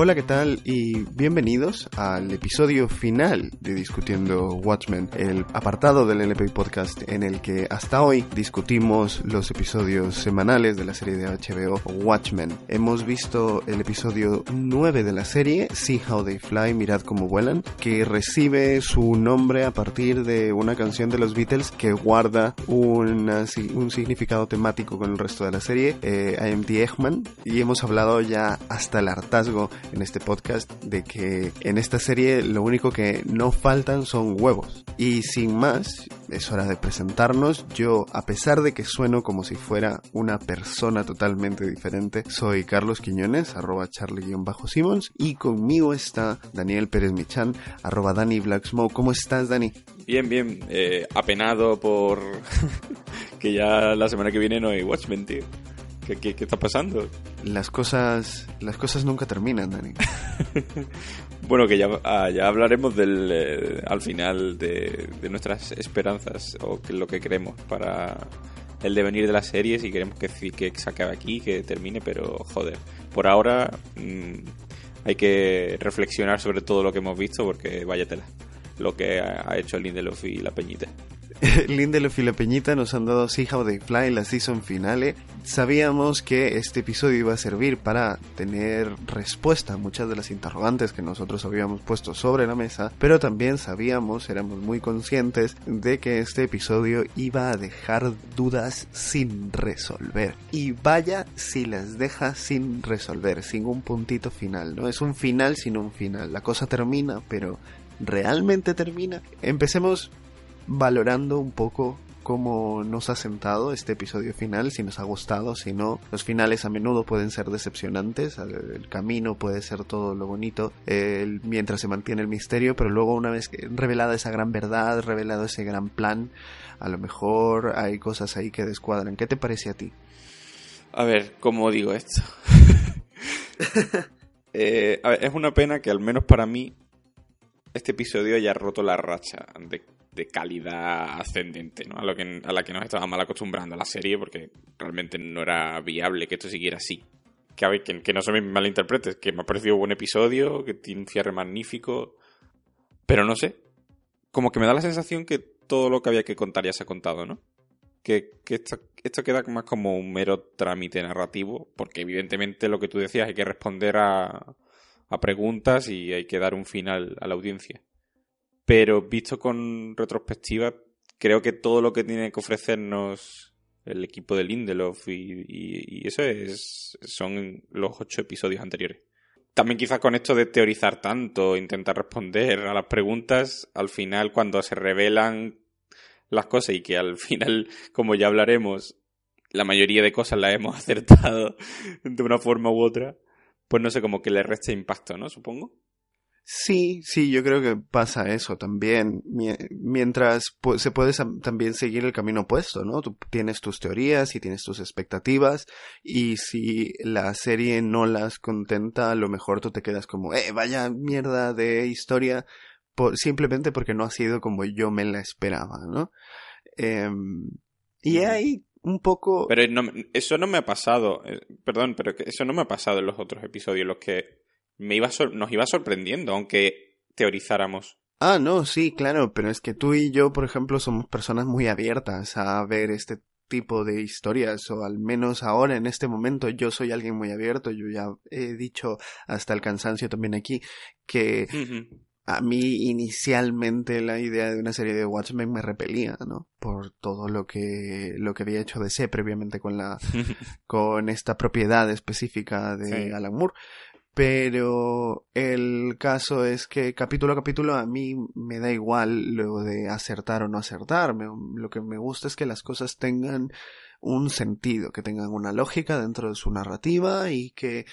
Hola, ¿qué tal? Y bienvenidos al episodio final de Discutiendo Watchmen, el apartado del LP Podcast en el que hasta hoy discutimos los episodios semanales de la serie de HBO Watchmen. Hemos visto el episodio 9 de la serie, See How They Fly, Mirad cómo vuelan, que recibe su nombre a partir de una canción de los Beatles que guarda un significado temático con el resto de la serie, eh, I Am the Eggman, y hemos hablado ya hasta el hartazgo en este podcast de que en esta serie lo único que no faltan son huevos. Y sin más, es hora de presentarnos. Yo, a pesar de que sueno como si fuera una persona totalmente diferente, soy Carlos Quiñones, arroba charlie-simons, y conmigo está Daniel Pérez Michan, arroba Dani Blacksmoke. ¿Cómo estás, Dani? Bien, bien. Eh, apenado por que ya la semana que viene no hay Watchmen, tío. ¿Qué, está pasando? Las cosas, las cosas nunca terminan, Dani. bueno, que ya, ah, ya hablaremos del, eh, al final de, nuestras esperanzas o lo que queremos para el devenir de la serie, si queremos que, que se acabe aquí, que termine, pero joder, por ahora mm, hay que reflexionar sobre todo lo que hemos visto porque vaya tela lo que ha hecho Lindelof y la Peñita. Lindelof y la Peñita nos han dado See How They Fly, la season finale. Sabíamos que este episodio iba a servir para tener respuesta a muchas de las interrogantes que nosotros habíamos puesto sobre la mesa, pero también sabíamos, éramos muy conscientes de que este episodio iba a dejar dudas sin resolver. Y vaya si las deja sin resolver, sin un puntito final, ¿no? Es un final sin un final. La cosa termina, pero ¿realmente termina? Empecemos valorando un poco cómo nos ha sentado este episodio final, si nos ha gustado, si no. Los finales a menudo pueden ser decepcionantes, el camino puede ser todo lo bonito mientras se mantiene el misterio, pero luego una vez revelada esa gran verdad, revelado ese gran plan, a lo mejor hay cosas ahí que descuadran. ¿Qué te parece a ti? A ver, ¿cómo digo esto? Eh, es una pena que al menos para mí este episodio haya roto la racha de de calidad ascendente, ¿no? A, lo que, a la que nos estaba mal acostumbrando a la serie, porque realmente no era viable que esto siguiera así. Que, que, que no se me malinterpretes, que me ha parecido un buen episodio, que tiene un cierre magnífico, pero no sé. Como que me da la sensación que todo lo que había que contar ya se ha contado, ¿no? Que, esto, esto, queda más como un mero trámite narrativo, porque evidentemente lo que tú decías hay que responder a, a preguntas y hay que dar un final a la audiencia pero visto con retrospectiva, creo que todo lo que tiene que ofrecernos el equipo de Lindelof y, eso es, son los ocho episodios anteriores. También quizás con esto de teorizar tanto, intentar responder a las preguntas, al final cuando se revelan las cosas y que al final, como ya hablaremos, la mayoría de cosas las hemos acertado de una forma u otra, pues no sé, como que le resta impacto, ¿no? Supongo. Sí, sí, yo creo que pasa eso también. Mientras se puede también seguir el camino opuesto, ¿no? Tú tienes tus teorías y tienes tus expectativas y si la serie no las contenta, a lo mejor tú te quedas como, eh, vaya mierda de historia, simplemente porque no ha sido como yo me la esperaba, ¿no? Em, y hay un poco... Pero eso no me ha pasado, eh, perdón, pero eso no me ha pasado en los otros episodios, los que me iba nos iba sorprendiendo, aunque teorizáramos. Ah, no, sí, claro, pero es que tú y yo, por ejemplo, somos personas muy abiertas a ver este tipo de historias, o al menos ahora, en este momento, yo soy alguien muy abierto, yo ya he dicho hasta el cansancio también aquí, que a mí inicialmente la idea de una serie de Watchmen me repelía, ¿no? Por todo lo que, lo que había hecho DC previamente con la, con esta propiedad específica de Alan Moore. Pero el caso es que capítulo a capítulo a mí me da igual lo de acertar o no acertar. lo que me gusta es que las cosas tengan un sentido, que tengan una lógica dentro de su narrativa y que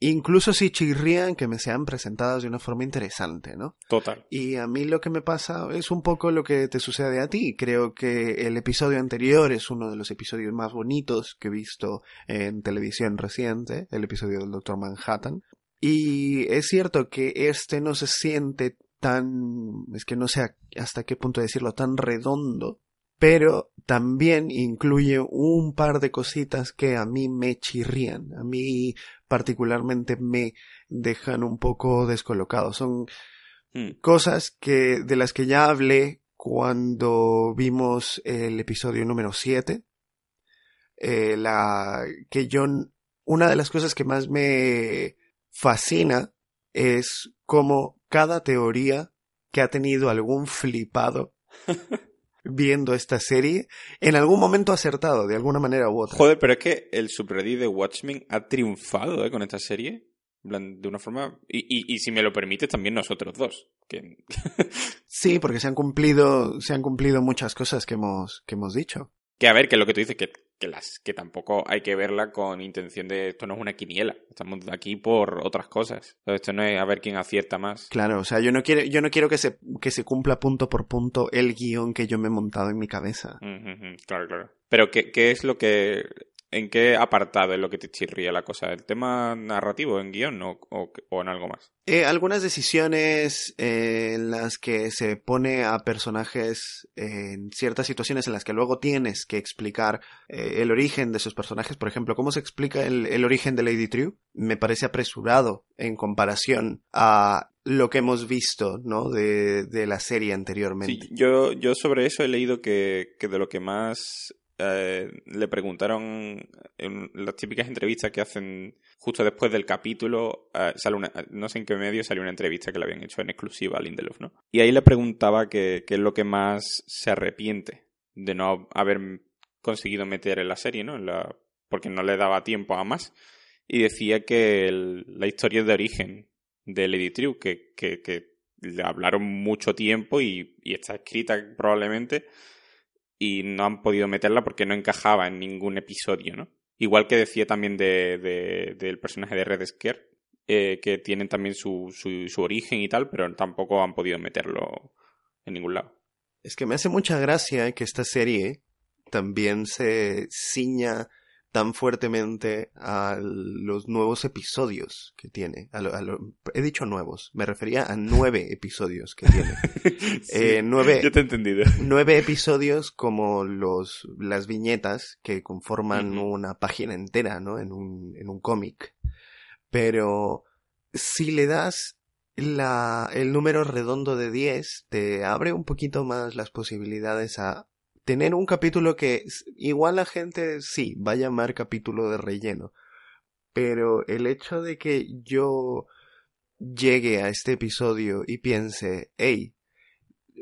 incluso si chirrían que me sean presentadas de una forma interesante, ¿no? Total. Y a mí lo que me pasa es un poco lo que te sucede a ti. Creo que el episodio anterior es uno de los episodios más bonitos que he visto en televisión reciente, el episodio del Doctor Manhattan. Y es cierto que este no se siente tan, es que no sé hasta qué punto decirlo, tan redondo, pero también incluye un par de cositas que a mí me chirrían, a mí particularmente me dejan un poco descolocado. Son Hmm. cosas que de las que ya hablé cuando vimos el episodio número 7. Eh, la que yo una de las cosas que más me fascina es cómo cada teoría que ha tenido algún flipado viendo esta serie en algún momento ha acertado de alguna manera u otra. Joder, pero es que el subreddit de Watchmen ha triunfado ¿eh? con esta serie. De una forma. Y, y, y si me lo permites, también nosotros dos. Que... Sí, porque se han cumplido se han cumplido muchas cosas que hemos que hemos dicho. que a ver, que lo que tú dices, que, que, las, que tampoco hay que verla con intención de. Esto no es una quiniela. Estamos aquí por otras cosas. Entonces, Esto no es a ver quién acierta más. Claro, o sea, yo no quiero yo no quiero que se que se cumpla punto por punto el guion que yo me he montado en mi cabeza. Claro, claro. Pero, ¿qué, ¿qué es lo que. ¿En qué apartado es lo que te chirría la cosa? ¿El tema narrativo en guion o, o, o en algo más? Eh, algunas decisiones eh, en las que se pone a personajes en ciertas situaciones en las que luego tienes que explicar eh, el origen de esos personajes. Por ejemplo, cómo se explica el, el origen de Lady True. Me parece apresurado en comparación a lo que hemos visto, ¿no? De, de la serie anteriormente. Sí, yo, yo sobre eso he leído que, que de lo que más eh, le preguntaron en las típicas entrevistas que hacen justo después del capítulo, eh, sale una, no sé en qué medio salió una entrevista que le habían hecho en exclusiva a Lindelof, ¿no? Y ahí le preguntaba que es lo que más se arrepiente de no haber conseguido meter en la serie, ¿no? Porque no le daba tiempo a más. Y decía que la historia de origen de Lady True, que, que, le hablaron mucho tiempo y está escrita probablemente y no han podido meterla porque no encajaba en ningún episodio, ¿no? Igual que decía también de, de- del personaje de Red Scare, eh, que tienen también su, su, su origen y tal, pero tampoco han podido meterlo en ningún lado. Es que me hace mucha gracia que esta serie también se ciña tan fuertemente a los nuevos episodios que tiene. A lo- a lo- he dicho nuevos, me refería a nueve episodios que tiene. Eh, nueve- Yo te he entendido. nueve episodios como los las viñetas que conforman una página entera, ¿no? En un, en un cómic. Pero si le das la, el número redondo de 10, te abre un poquito más las posibilidades a tener un capítulo que igual la gente sí va a llamar capítulo de relleno. Pero el hecho de que yo llegue a este episodio y piense, hey,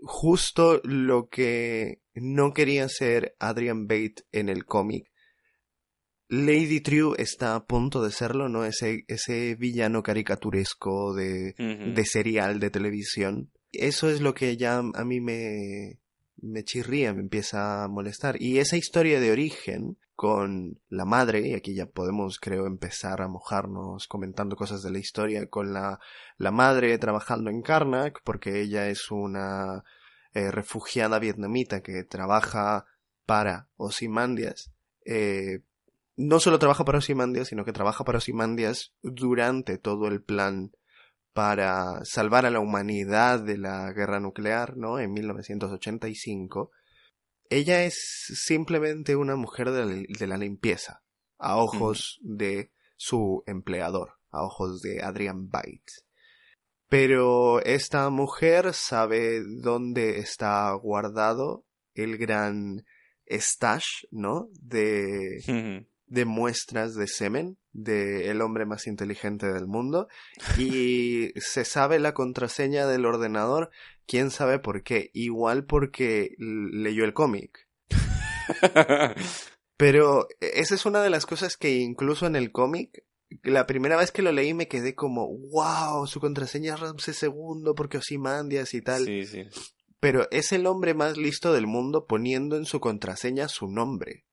justo lo que no quería hacer Adrian Bate en el cómic. Lady True está a punto de serlo, ¿no? Ese, ese villano caricaturesco de, de serial de televisión. Eso es lo que ya a mí me, me chirría, me empieza a molestar. Y esa historia de origen con la madre, y aquí ya podemos creo empezar a mojarnos comentando cosas de la historia, con la, la madre trabajando en Karnak, porque ella es una eh, refugiada vietnamita que trabaja para Ozymandias. Eh, no solo trabaja para Ozymandias, sino que trabaja para Ozymandias durante todo el plan para salvar a la humanidad de la guerra nuclear, ¿no? En 1985. Ella es simplemente una mujer de la, de la limpieza, a ojos de su empleador, a ojos de Adrian Bates. Pero esta mujer sabe dónde está guardado el gran stash, ¿no? De. De muestras de semen del hombre más inteligente del mundo y se sabe la contraseña del ordenador, quién sabe por qué, igual porque leyó el cómic. Pero esa es una de las cosas que incluso en el cómic, la primera vez que lo leí me quedé como, wow, su contraseña es Ramsés II porque Ozymandias y tal. sí, sí. Pero es el hombre más listo del mundo poniendo en su contraseña su nombre.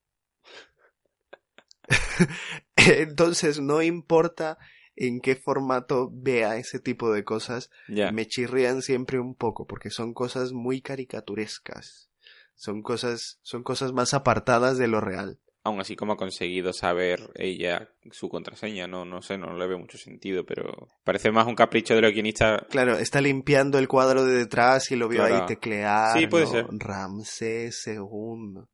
Entonces no importa en qué formato vea ese tipo de cosas, me chirrían siempre un poco porque son cosas muy caricaturescas. Son cosas, son cosas más apartadas de lo real. Aún así, como ha conseguido saber ella su contraseña? No, no sé, no le veo mucho sentido, pero parece más un capricho de los guionistas. Claro, está limpiando el cuadro de detrás y lo vio Claro. ahí teclear. Sí, puede ¿no? ser. Ramsés II.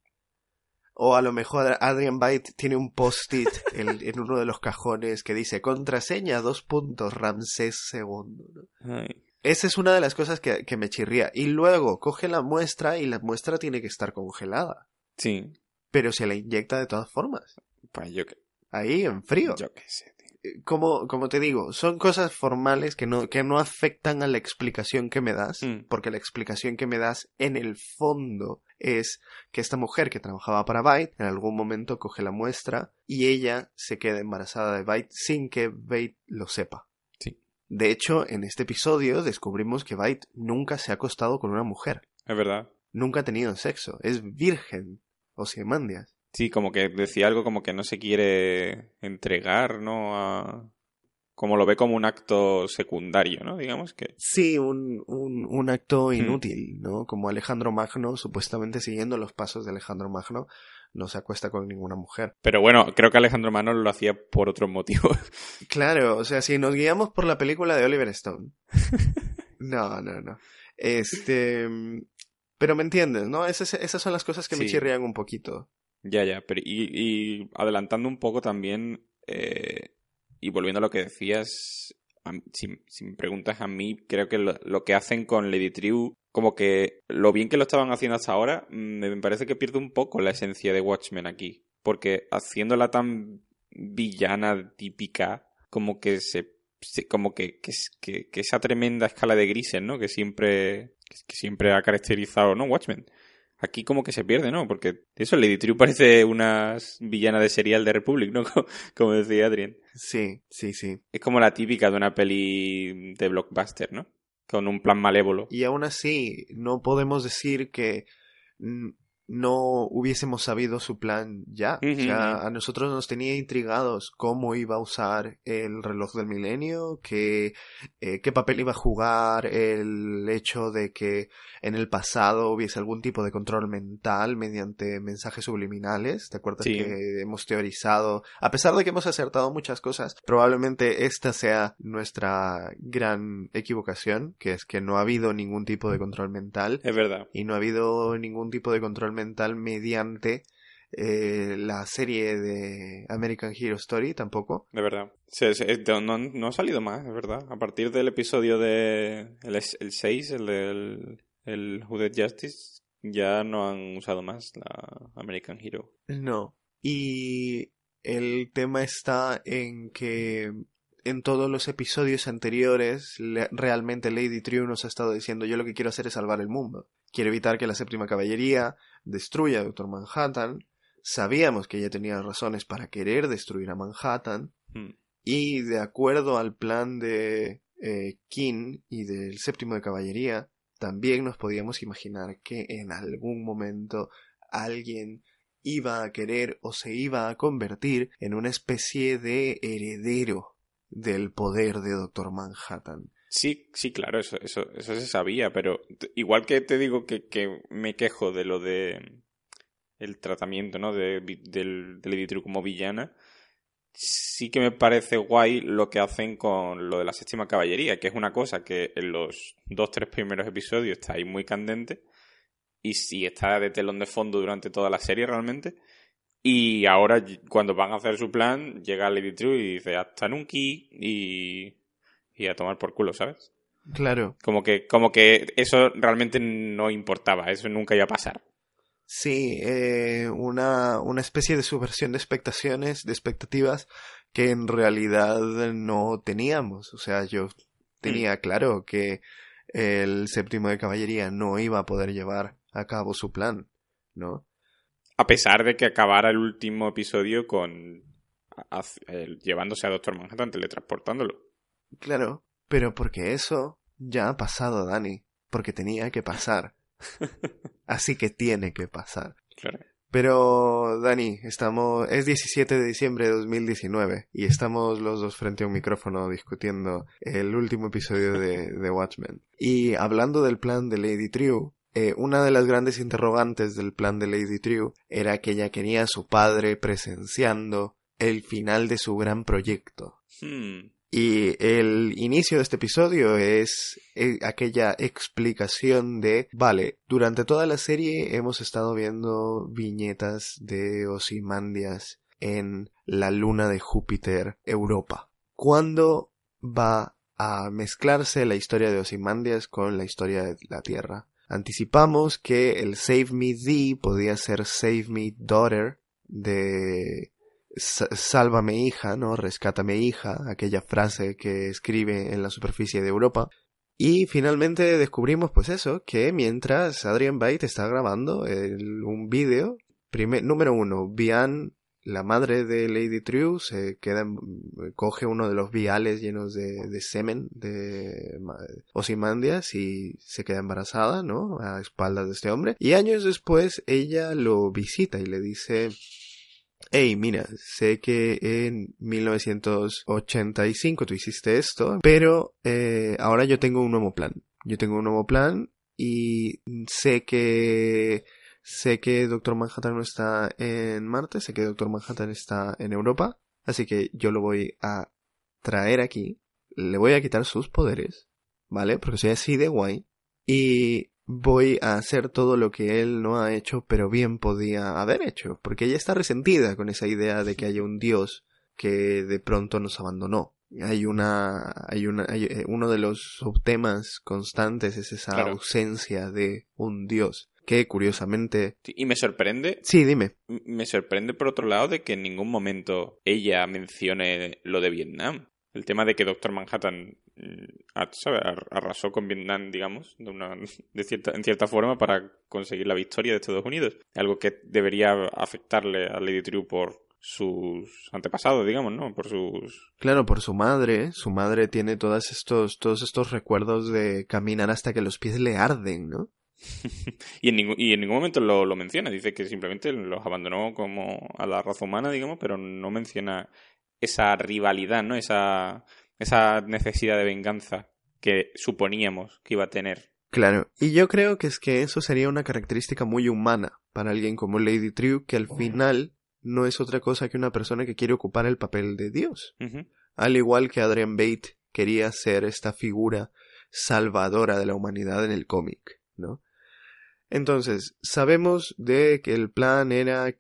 O a lo mejor Adrian Byte tiene un post-it en, en, uno de los cajones que dice contraseña dos puntos Ramsés II. ¿no? Esa es una de las cosas que, que, me chirría. Y luego coge la muestra y la muestra tiene que estar congelada. Sí. Pero se la inyecta de todas formas. Pues yo que... Ahí en frío. Yo qué sé. Eh, como, como te digo, son cosas formales que no, que no afectan a la explicación que me das, Mm. porque la explicación que me das en el fondo es que esta mujer que trabajaba para Byte en algún momento coge la muestra y ella se queda embarazada de Byte sin que Byte lo sepa. Sí. De hecho, en este episodio descubrimos que Byte nunca se ha acostado con una mujer, Es verdad. nunca ha tenido sexo, es virgen, Ozymandias. Sí, como que decía algo como que no se quiere entregar, ¿no? A... Como lo ve como un acto secundario, ¿no? Digamos que... Sí, un, un, un acto inútil, ¿no? Como Alejandro Magno, supuestamente siguiendo los pasos de Alejandro Magno, no se acuesta con ninguna mujer. Pero bueno, creo que Alejandro Manos lo hacía por otros motivos. Claro, o sea, si nos guiamos por la película de Oliver Stone. No, no, no. Este... Pero me entiendes, ¿no? Esas, esas son las cosas que me chirrían un poquito. Ya, ya, pero y, y adelantando un poco también, eh, y volviendo a lo que decías, a si, me preguntas a mí, creo que lo, que hacen con Lady Triu, como que lo bien que lo estaban haciendo hasta ahora, mm, me parece que pierde un poco la esencia de Watchmen aquí, porque haciéndola tan villana típica, como que se, como que, que, que, que esa tremenda escala de grises, ¿no? Que siempre, que siempre ha caracterizado, ¿no? Watchmen. Aquí como que se pierde, ¿no? Porque eso, Lady Triu parece una villana de serial de Republic, ¿no? Como, decía Adrien. Sí, sí, sí. Es como la típica de una peli de blockbuster, ¿no? Con un plan malévolo. Y aún así, no podemos decir que no hubiésemos sabido su plan ya. O sea, a nosotros nos tenía intrigados cómo iba a usar el reloj del milenio, qué, eh, qué papel iba a jugar el hecho de que en el pasado hubiese algún tipo de control mental mediante mensajes subliminales. ¿Te acuerdas Sí. que hemos teorizado? A pesar de que hemos acertado muchas cosas, probablemente esta sea nuestra gran equivocación, que es que no ha habido ningún tipo de control mental Es verdad. y no ha habido ningún tipo de control mental mediante eh, la serie de American Hero Story tampoco. De verdad. Eh, no, no ha salido más, es verdad. A partir del episodio de... El, es- el 6, el del... El Justice, ya no han usado más la American Hero. No. Y el tema está en que en todos los episodios anteriores le- realmente Lady Triu nos ha estado diciendo yo lo que quiero hacer es salvar el mundo. Quiero evitar que la séptima caballería destruya a Doctor Manhattan. Sabíamos que ella tenía razones para querer destruir a Manhattan. Hmm. Y de acuerdo al plan de eh, King y del séptimo de caballería, también nos podíamos imaginar que en algún momento alguien iba a querer o se iba a convertir en una especie de heredero del poder de Doctor Manhattan. Sí, sí, claro, eso, eso, eso se sabía, pero igual que te digo que, que me quejo de lo de el tratamiento, ¿no? De, del, de Lady Triu como villana, sí que me parece guay lo que hacen con lo de la séptima caballería, que es una cosa que en los dos, tres primeros episodios está ahí muy candente, y sí está de telón de fondo durante toda la serie realmente, y ahora cuando van a hacer su plan, llega Lady Triu y dice hasta nunca y, y a tomar por culo, ¿sabes? Claro, Como que, como que eso realmente no importaba, eso nunca iba a pasar. sí, eh, una, una especie de subversión de expectaciones, de expectativas que en realidad no teníamos. O sea, yo tenía claro que el séptimo de caballería no iba a poder llevar a cabo su plan, ¿no? A pesar de que acabara el último episodio con a- llevándose a Doctor Manhattan, teletransportándolo. Claro, pero porque eso ya ha pasado, Dani, porque tenía que pasar. Así que tiene que pasar. Claro. Pero, Dani, estamos. Es 17 de diciembre de 2019 y estamos los dos frente a un micrófono discutiendo el último episodio de, de Watchmen. Y hablando del plan de Lady Triu, eh, una de las grandes interrogantes del plan de Lady Triu era que ella quería a su padre presenciando el final de su gran proyecto. Hmm. Y el inicio de este episodio es eh, aquella explicación de, vale, durante toda la serie hemos estado viendo viñetas de Osimandias en la luna de Júpiter, Europa. ¿Cuándo va a mezclarse la historia de Osimandias con la historia de la Tierra? Anticipamos que el Save Me Thee podía ser Save Me Daughter de Sálvame hija, ¿no? Rescátame hija, aquella frase que escribe en la superficie de Europa. Y finalmente descubrimos pues eso, que mientras Adrian Byte está grabando un vídeo, número uno, Bian, la madre de Lady True, se queda, coge uno de los viales llenos de, de semen de Osimandias y se queda embarazada, ¿no? A espaldas de este hombre. Y años después ella lo visita y le dice, hey, mira, sé que en 1985 tú hiciste esto, pero eh, ahora yo tengo un nuevo plan. Yo tengo un nuevo plan y sé que sé que Doctor Manhattan no está en Marte, sé que Doctor Manhattan está en Europa, así que yo lo voy a traer aquí, le voy a quitar sus poderes, ¿vale? Porque soy así de guay y voy a hacer todo lo que él no ha hecho, pero bien podía haber hecho, porque ella está resentida con esa idea de que haya un Dios que de pronto nos abandonó. Hay una, hay una, eh, uno de los subtemas constantes es esa ausencia de un Dios que curiosamente. Y me sorprende. Sí, dime. Me sorprende por otro lado de que en ningún momento ella mencione lo de Vietnam. El tema de que Doctor Manhattan mm, arrasó con Vietnam, digamos, de una, de cierta, en cierta forma para conseguir la victoria de Estados Unidos. Algo que debería afectarle a Lady True por sus antepasados, digamos, ¿no? Por sus... Claro, por su madre. Su madre tiene todos estos, todos estos recuerdos de caminar hasta que los pies le arden, ¿no? y, en ningún, y en ningún momento lo, lo menciona. Dice que simplemente los abandonó como a la raza humana, digamos, pero no menciona esa rivalidad, ¿no? Esa, esa necesidad de venganza que suponíamos que iba a tener. Claro, y yo creo que es que eso sería una característica muy humana para alguien como Lady True, que al final no es otra cosa que una persona que quiere ocupar el papel de Dios. Al igual que Adrian Bate quería ser esta figura salvadora de la humanidad en el cómic, ¿no? Entonces, sabemos de que el plan era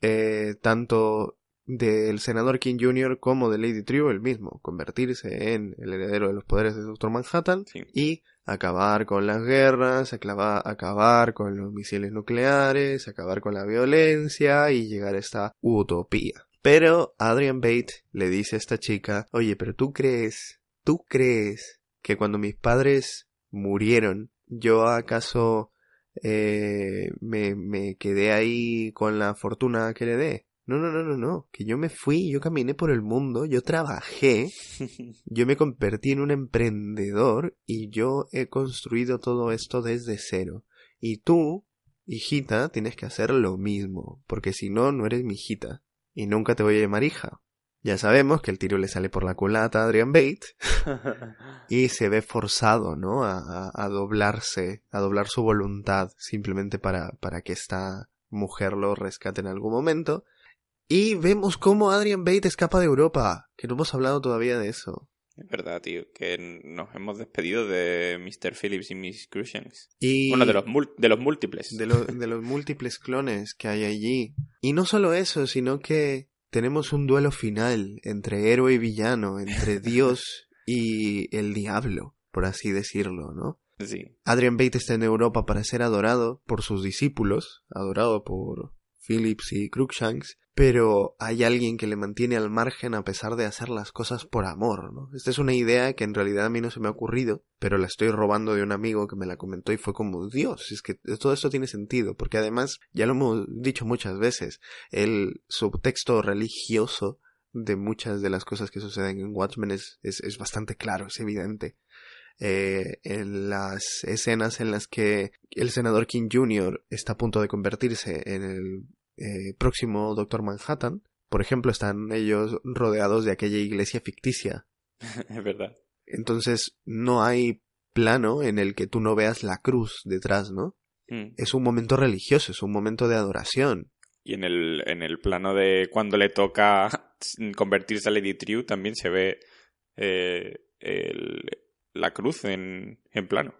eh, tanto del senador King Jr. como de Lady True el mismo, convertirse en el heredero de los poderes de Doctor Manhattan y acabar con las guerras, acabar con los misiles nucleares, acabar con la violencia y llegar a esta utopía. Pero Adrian Bate le dice a esta chica, oye, pero tú crees, tú crees que cuando mis padres murieron, yo acaso eh, me, me quedé ahí con la fortuna que le dé? No, no, no, no, no. Que yo me fui, yo caminé por el mundo, yo trabajé, yo me convertí en un emprendedor y yo he construido todo esto desde cero. Y tú, hijita, tienes que hacer lo mismo, porque si no, no eres mi hijita. Y nunca te voy a llamar hija. Ya sabemos que el tiro le sale por la culata a Adrian Bate y se ve forzado, ¿no? A, a, doblarse, a doblar su voluntad simplemente para, para que esta mujer lo rescate en algún momento. Y vemos cómo Adrian Bate escapa de Europa, que no hemos hablado todavía de eso. Es verdad, tío, que nos hemos despedido de Mr. Phillips y Miss Crucians. Y bueno, de los, de los múltiples. De, de los múltiples clones que hay allí. Y no solo eso, sino que tenemos un duelo final entre héroe y villano, entre Dios y el diablo, por así decirlo, ¿no? Sí. Adrian Bate está en Europa para ser adorado por sus discípulos, adorado por Phillips y Cruikshanks, pero hay alguien que le mantiene al margen a pesar de hacer las cosas por amor, ¿no? Esta es una idea que en realidad a mí no se me ha ocurrido, pero la estoy robando de un amigo que me la comentó y fue como, Dios, es que todo esto tiene sentido, porque además, ya lo hemos dicho muchas veces, el subtexto religioso de muchas de las cosas que suceden en Watchmen es, es, bastante claro, es evidente. Eh, en las escenas en las que el senador King Jr. está a punto de convertirse en el eh, próximo Doctor Manhattan, por ejemplo, están ellos rodeados de aquella iglesia ficticia. es verdad. Entonces no hay plano en el que tú no veas la cruz detrás, ¿no? Mm. Es un momento religioso, es un momento de adoración. Y en el, en el plano de cuando le toca convertirse a Lady True también se ve eh, la cruz en, en plano.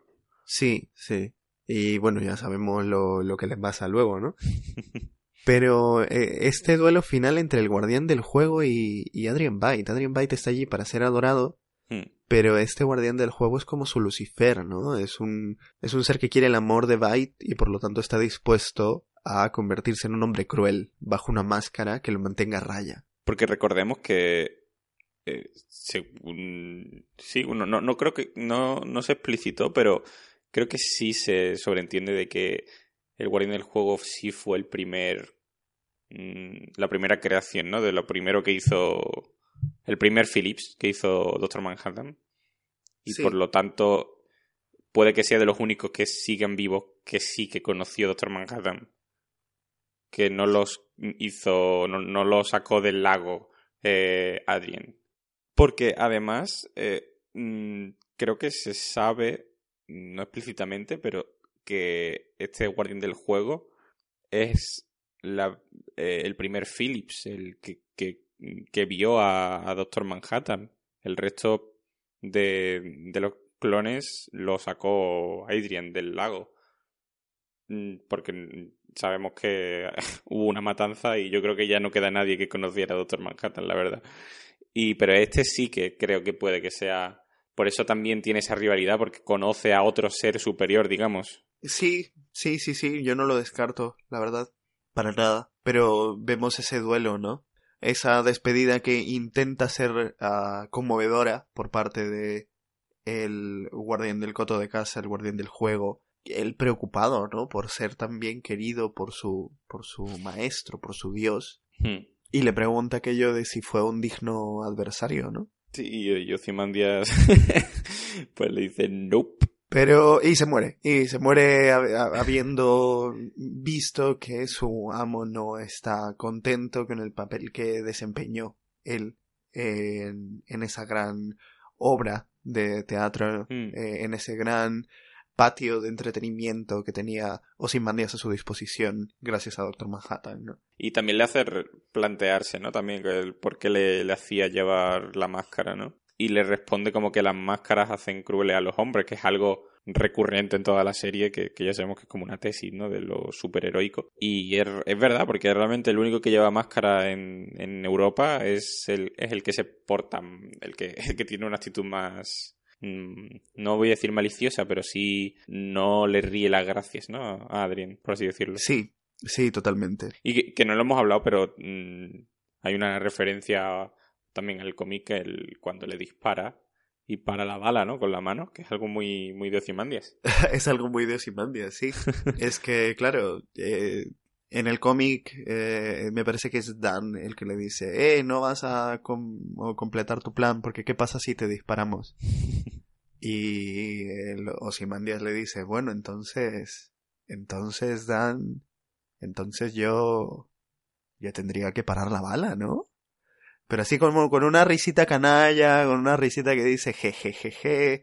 Sí, sí. Y bueno, ya sabemos lo, lo que les pasa luego, ¿no? Pero eh, este duelo final entre el guardián del juego y, y Adrian Byte. Adrian Byte está allí para ser adorado, hmm. pero este guardián del juego es como su Lucifer, ¿no? Es un, es un ser que quiere el amor de Byte y por lo tanto está dispuesto a convertirse en un hombre cruel bajo una máscara que lo mantenga a raya. Porque recordemos que eh, según sí, no, no creo que no, no se explicitó, pero creo que sí se sobreentiende de que el Guardián del Juego sí fue el primer. Mm, la primera creación, ¿no? De lo primero que hizo. El primer Phillips que hizo Doctor Manhattan. Y por lo tanto, puede que sea de los únicos que siguen vivos que sí que conoció Doctor Manhattan. Que no los hizo. No, no los sacó del lago eh, Adrien. Porque además. Eh, mm, creo que se sabe. No explícitamente, pero que este guardián del juego es la, eh, el primer Phillips, el que, que, vio a, Doctor Manhattan. El resto de, de los clones lo sacó Adrian del lago. Mm, porque sabemos que hubo una matanza y yo creo que ya no queda nadie que conociera a Doctor Manhattan, la verdad. Y, pero este sí que creo que puede que sea. Por eso también tiene esa rivalidad, porque conoce a otro ser superior, digamos. Sí, sí, sí, sí, yo no lo descarto, la verdad, para nada. Pero vemos ese duelo, ¿no? Esa despedida que intenta ser ah, conmovedora por parte de el guardián del coto de casa, el guardián del juego, el preocupado, ¿no? Por ser tan bien querido por su, por su maestro, por su dios. Hmm. Y le pregunta aquello de si fue un digno adversario, ¿no? Sí, y Ozymandias pues le dice nope. Pero, y se muere, y se muere habiendo visto que su amo no está contento con el papel que desempeñó él en, en esa gran obra de teatro, mm. eh, en ese gran patio de entretenimiento que tenía Ozymandias a su disposición gracias a Doctor Manhattan, ¿no? Y también le hace plantearse, ¿no? También el por qué le, le hacía llevar la máscara, ¿no? Y le responde como que las máscaras hacen crueles a los hombres, que es algo recurrente en toda la serie, que, ya sabemos que es como una tesis, ¿no? De lo superheroico. Y es, verdad, porque realmente el único que lleva máscara en, en Europa es el, es el que se porta, el que, el que tiene una actitud más, mm, no voy a decir maliciosa, pero sí no le ríe las gracias, ¿no? A Adrien, por así decirlo. Sí, sí, totalmente. Y que, no lo hemos hablado, pero mm, hay una referencia también el cómic el, cuando le dispara y para la bala, ¿no? Con la mano, que es algo muy, muy de Ozymandias. es algo muy de Ozymandias, sí. es que, claro, eh, en el cómic eh, me parece que es Dan el que le dice, eh, no vas a completar tu plan porque ¿qué pasa si te disparamos? y el Ozymandias le dice, bueno, entonces, entonces Dan, entonces yo, ya tendría que parar la bala, ¿no? Pero así como con una risita canalla, con una risita que dice jejejeje,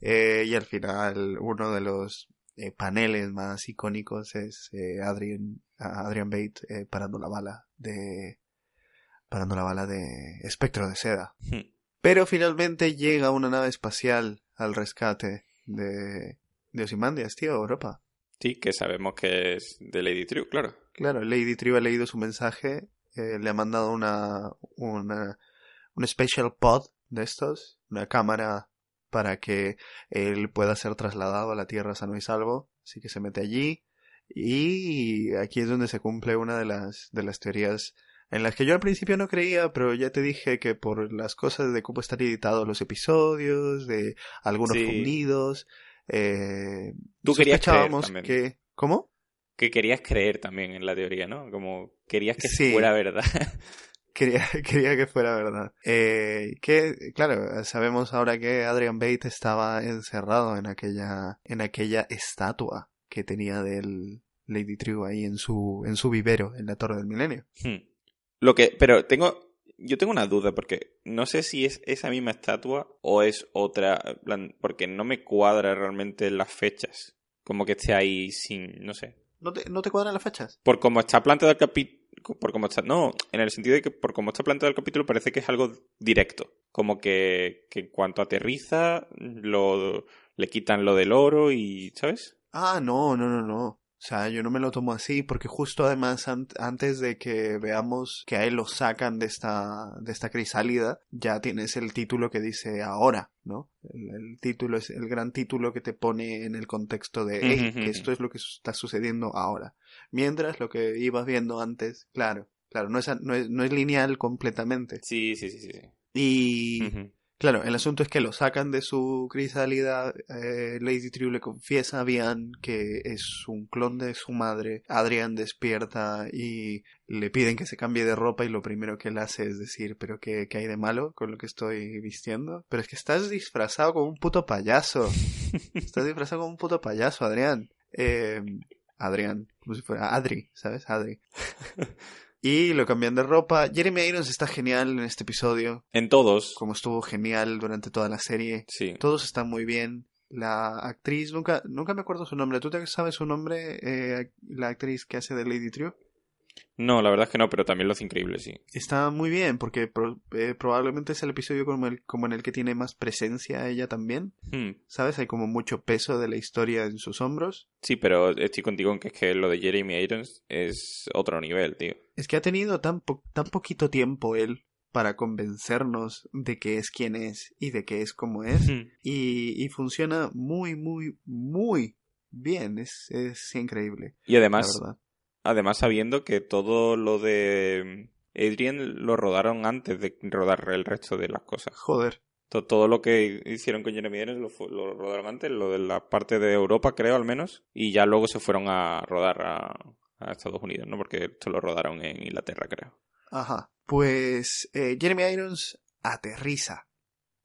eh, y al final uno de los eh, paneles más icónicos es eh, Adrian, Adrian Bate parando la bala de parando la bala de espectro de seda. Hmm. Pero finalmente llega una nave espacial al rescate de, de Ozymandias, tío, Europa. Sí, que sabemos que es de Lady True, claro. Claro, Lady True ha leído su mensaje eh, le ha mandado una, una, un special pod de estos, una cámara para que él pueda ser trasladado a la Tierra sano y salvo. Así que se mete allí. Y aquí es donde se cumple una de las, de las teorías en las que yo al principio no creía, pero ya te dije que por las cosas de cómo están editados los episodios, de algunos fundidos, eh, tú querías que... ¿Cómo? Que querías creer también en la teoría, ¿no? Como querías que fuera verdad. Quería, quería que fuera verdad. Eh, que, claro, sabemos ahora que Adrian Bate estaba encerrado en aquella, en aquella estatua que tenía del Lady True ahí en su, en su vivero, en la Torre del Milenio. Hmm. Lo que, pero tengo, yo tengo una duda porque no sé si es esa misma estatua o es otra, porque no me cuadra realmente las fechas. Como que esté ahí sin, no sé. ¿No te, ¿No te cuadran las fechas? Por cómo está planteado el capítulo. Por está. No, en el sentido de que por cómo está planteado el capítulo parece que es algo directo. como que, que en cuanto aterriza, lo, le quitan lo del oro y, ¿sabes? Ah, no, no, no, no. O sea, yo no me lo tomo así porque justo además antes de que veamos que a él lo sacan de esta, de esta crisálida, ya tienes el título que dice ahora, ¿no? El, título es el gran título que te pone en el contexto de, hey, que esto es lo que está sucediendo ahora. Mientras lo que ibas viendo antes, claro, claro, no es, no es, no es lineal completamente. Sí, sí, sí, sí. Y... Claro, el asunto es que lo sacan de su crisálida. Eh, Lady Triu le confiesa a Bian que es un clon de su madre. Adrian despierta y le piden que se cambie de ropa y lo primero que él hace es decir, pero ¿qué, qué hay de malo con lo que estoy vistiendo? Pero es que estás disfrazado como un puto payaso. estás disfrazado como un puto payaso, Adrián. Eh, Adrián, como si fuera Adri, ¿sabes? Adri. Y lo cambian de ropa. Jeremy Irons está genial en este episodio. En todos. Como estuvo genial durante toda la serie. Sí. Todos están muy bien. La actriz, nunca, nunca me acuerdo su nombre. ¿Tú te sabes su nombre? Eh, la actriz que hace de Lady Trio. No, la verdad es que no, pero también lo hace increíble, sí. Está muy bien, porque eh, probablemente es el episodio como, el, como en el que tiene más presencia ella también. Hmm. ¿Sabes? Hay como mucho peso de la historia en sus hombros. Sí, pero estoy contigo en que es que lo de Jeremy Irons es otro nivel, tío. Es que ha tenido tan, tan poquito tiempo él para convencernos de que es quien es y de que es como es. Y, y, funciona muy, muy, muy bien. Es, es increíble. Y además, Además, sabiendo que todo lo de Adrian lo rodaron antes de rodar el resto de las cosas. Joder. Todo, lo que hicieron con Jeremy Irons lo, lo, rodaron antes, lo de la parte de Europa, creo al menos, y ya luego se fueron a rodar a, Estados Unidos, ¿no? Porque esto lo rodaron en Inglaterra, creo. Ajá. Pues eh, Jeremy Irons aterriza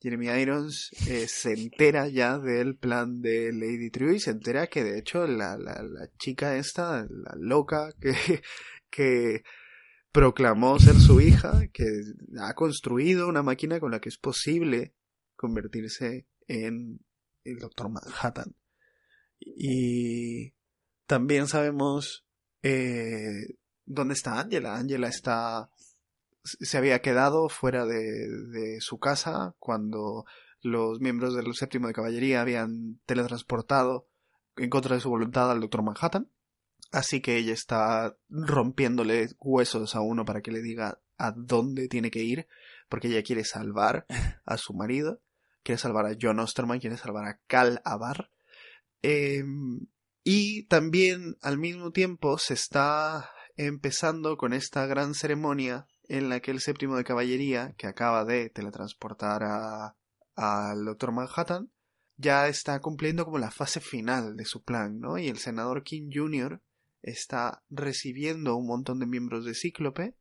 Jeremy Irons eh, se entera ya del plan de Lady True y se entera que de hecho la, la, la chica esta, la loca que, que proclamó ser su hija, que ha construido una máquina con la que es posible convertirse en el Doctor Manhattan. Y también sabemos eh, dónde está Angela. Angela está se había quedado fuera de, de su casa cuando los miembros del séptimo de caballería habían teletransportado en contra de su voluntad al doctor Manhattan. Así que ella está rompiéndole huesos a uno para que le diga a dónde tiene que ir, porque ella quiere salvar a su marido, quiere salvar a John Osterman, quiere salvar a Cal Abar. Em, y también al mismo tiempo se está empezando con esta gran ceremonia en la que el séptimo de caballería, que acaba de teletransportar a, al Doctor Manhattan, ya está cumpliendo como la fase final de su plan, ¿no? Y el senador King Jr. está recibiendo un montón de miembros de Cíclope.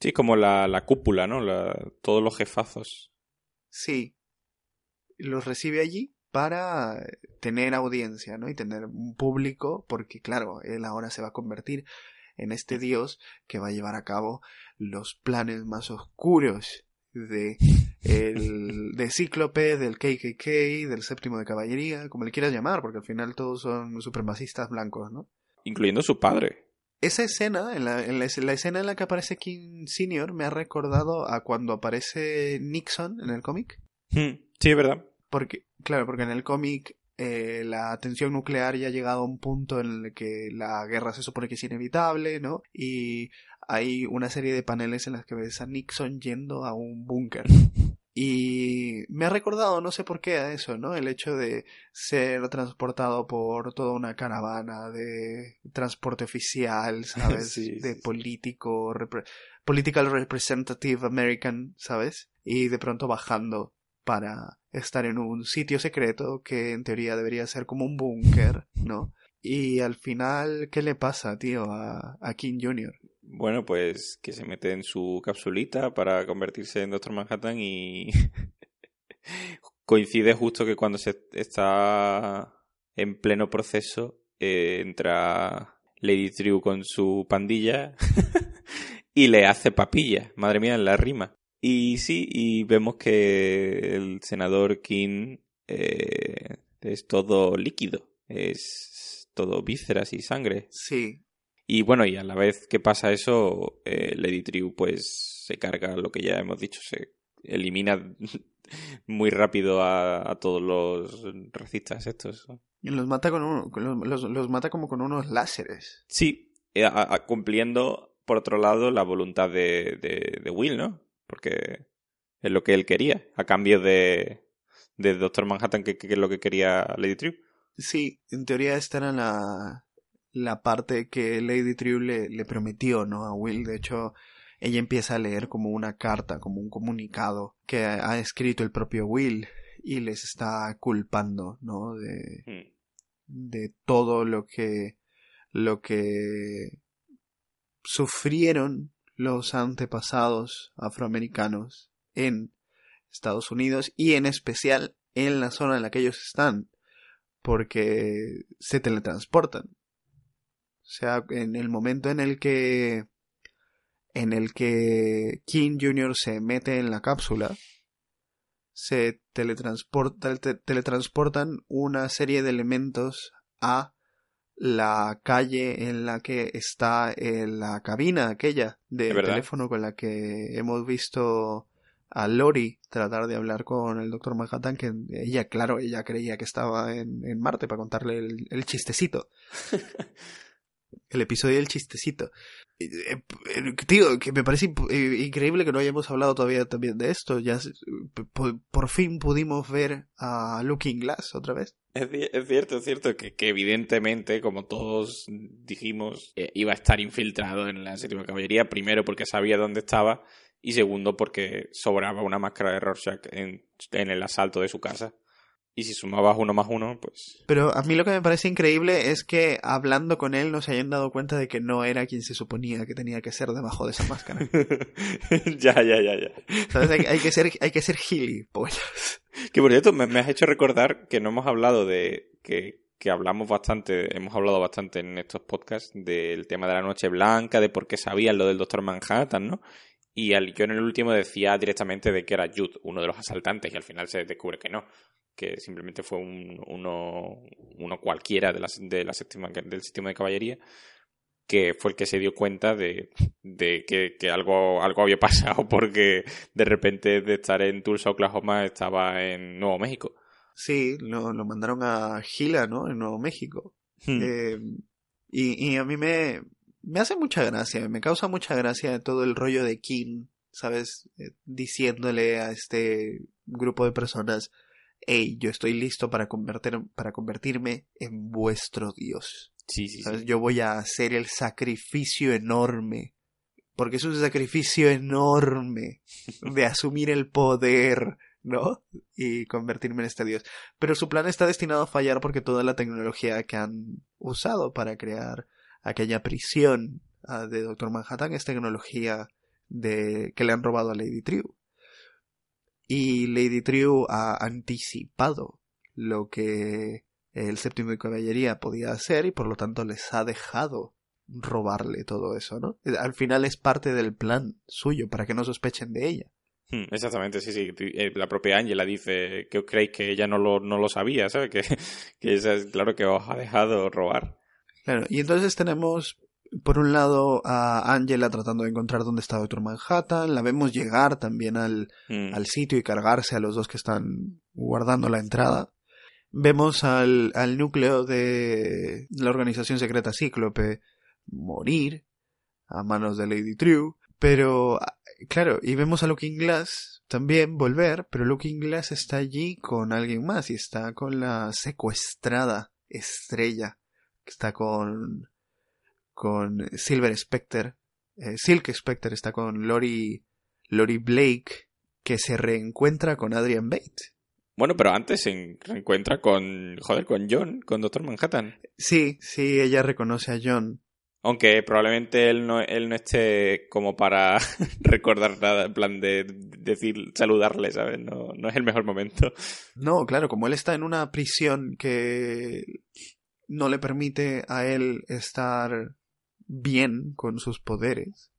Sí, como la, la cúpula, ¿no? La, todos los jefazos. Sí. Los recibe allí para tener audiencia, ¿no? Y tener un público, porque claro, él ahora se va a convertir en este dios que va a llevar a cabo los planes más oscuros de el de Cíclope, del KKK, del séptimo de caballería, como le quieras llamar, porque al final todos son supremacistas blancos, ¿no? Incluyendo su padre. Esa escena, en la, en la, escena en la que aparece King Senior, me ha recordado a cuando aparece Nixon en el cómic. Hmm, sí, es verdad. Porque, claro, porque en el cómic eh, la tensión nuclear ya ha llegado a un punto en el que la guerra se supone que es inevitable, ¿no? Y hay una serie de paneles en las que ves a Nixon yendo a un búnker. Y me ha recordado, no sé por qué, a eso, ¿no? El hecho de ser transportado por toda una caravana de transporte oficial, ¿sabes? de político, political representative American, ¿sabes? Y de pronto bajando para estar en un sitio secreto que en teoría debería ser como un búnker, ¿no? Y al final, ¿qué le pasa, tío, a, a King Jr.? Bueno, pues que se mete en su capsulita para convertirse en Doctor Manhattan y coincide justo que cuando se está en pleno proceso eh, entra Lady Triu con su pandilla y le hace papilla. Madre mía, en la rima. Y sí, y vemos que el senador King eh, es todo líquido, es todo vísceras y sangre. Sí. Y bueno, y a la vez que pasa eso, eh, Lady Triu pues se carga lo que ya hemos dicho, se elimina muy rápido a, todos los racistas estos. Y los mata con uno, los, los, mata como con unos láseres. Sí, eh, cumpliendo por otro lado la voluntad de, de, Will, ¿no? Porque es lo que él quería, a cambio de, de Doctor Manhattan, que, es lo que quería Lady True. Sí, en teoría esta era la, la parte que Lady True le, le prometió, ¿no? A Will. De hecho, ella empieza a leer como una carta, como un comunicado que ha escrito el propio Will y les está culpando, ¿no? De, hmm. de todo lo que, lo que sufrieron los antepasados afroamericanos en Estados Unidos y en especial en la zona en la que ellos están, porque se teletransportan. O sea, en el momento en el que en el que King Jr. se mete en la cápsula, se teletransporta, teletransportan una serie de elementos a la calle en la que está en la cabina aquella de teléfono con la que hemos visto a Lori tratar de hablar con el doctor Manhattan, que ella, claro, ella creía que estaba en, en Marte para contarle el, el chistecito. el episodio del chistecito. Eh, eh, tío, que me parece eh, increíble que no hayamos hablado todavía también de esto. Ya por, fin pudimos ver a Looking Glass otra vez. Es, cierto, es cierto que, evidentemente, como todos dijimos, iba a estar infiltrado en la séptima caballería. Primero porque sabía dónde estaba y segundo porque sobraba una máscara de Rorschach en el asalto de su casa. Y si sumabas uno más uno, pues... Pero a mí lo que me parece increíble es que hablando con él nos hayan dado cuenta de que no era quien se suponía que tenía que ser debajo de esa máscara. ya, ya, ya, ya. Hay, que ser, hay que ser Que por cierto, me, has hecho recordar que no hemos hablado de... que, que hablamos bastante, hemos hablado bastante en estos podcasts del tema de la Noche Blanca, de por qué sabían lo del Doctor Manhattan, ¿no? Y al, yo en el último decía directamente de que era Jude, uno de los asaltantes, y al final se descubre que no que simplemente fue un, uno, uno cualquiera de la, de la séptima, del sistema de caballería, que fue el que se dio cuenta de, de que, que, algo, algo había pasado porque de repente de estar en Tulsa, Oklahoma, estaba en Nuevo México. Sí, lo, lo mandaron a Gila, ¿no? En Nuevo México. Hmm. Eh, y, y a mí me, me hace mucha gracia, me causa mucha gracia todo el rollo de Kim, ¿sabes? Eh, diciéndole a este grupo de personas, hey, yo estoy listo para, convertir, para convertirme en vuestro Dios. Sí, sí, Yo voy a hacer el sacrificio enorme, porque es un sacrificio enorme de asumir el poder, ¿no? Y convertirme en este Dios. Pero su plan está destinado a fallar porque toda la tecnología que han usado para crear aquella prisión ah, de Doctor Manhattan es tecnología de que le han robado a Lady True. Y Lady True ha anticipado lo que el séptimo de caballería podía hacer y por lo tanto les ha dejado robarle todo eso, ¿no? Al final es parte del plan suyo para que no sospechen de ella. Hmm, exactamente, sí, sí. Eh, la propia Angela dice que os creéis que ella no lo, no lo sabía, ¿sabes? Que, que es claro que os ha dejado robar. Claro, y entonces tenemos por un lado a Angela tratando de encontrar dónde está Doctor Manhattan, la vemos llegar también al, mm. al sitio y cargarse a los dos que están guardando la entrada. Vemos al, al núcleo de la organización secreta Cíclope morir a manos de Lady True, pero claro, y vemos a Looking Glass también volver, pero Looking Glass está allí con alguien más y está con la secuestrada estrella, que está con con Silver Spectre. Eh, Silk Spectre está con Lori, Lori Blake, que se reencuentra con Adrian Bates. Bueno, pero antes se reencuentra con, joder, con John, con Doctor Manhattan. Sí, sí, ella reconoce a John. Aunque probablemente él no, él no esté como para recordar nada, en plan de decir, saludarle, ¿sabes? No, no es el mejor momento. No, claro, como él está en una prisión que no le permite a él estar bien con sus poderes.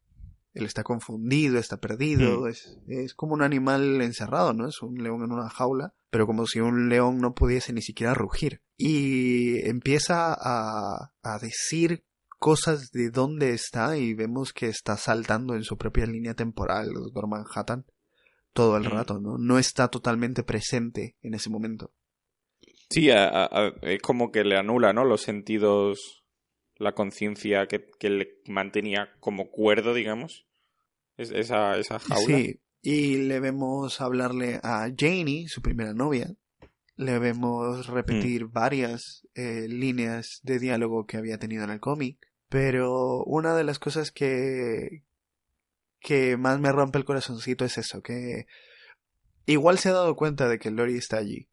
Él está confundido, está perdido, mm. es, es, como un animal encerrado, ¿no? Es un león en una jaula, pero como si un león no pudiese ni siquiera rugir. Y empieza a, a decir cosas de dónde está y vemos que está saltando en su propia línea temporal, el doctor Manhattan, todo el rato, ¿no? No está totalmente presente en ese momento. Sí, a- a- a- es como que le anula, ¿no? Los sentidos, la conciencia que, que le mantenía como cuerdo, digamos. Es- esa, esa jaula. Sí, y le vemos hablarle a Janie, su primera novia. Le vemos repetir varias eh, líneas de diálogo que había tenido en el cómic. Pero una de las cosas que, que más me rompe el corazoncito es eso, que igual se ha dado cuenta de que Lori está allí,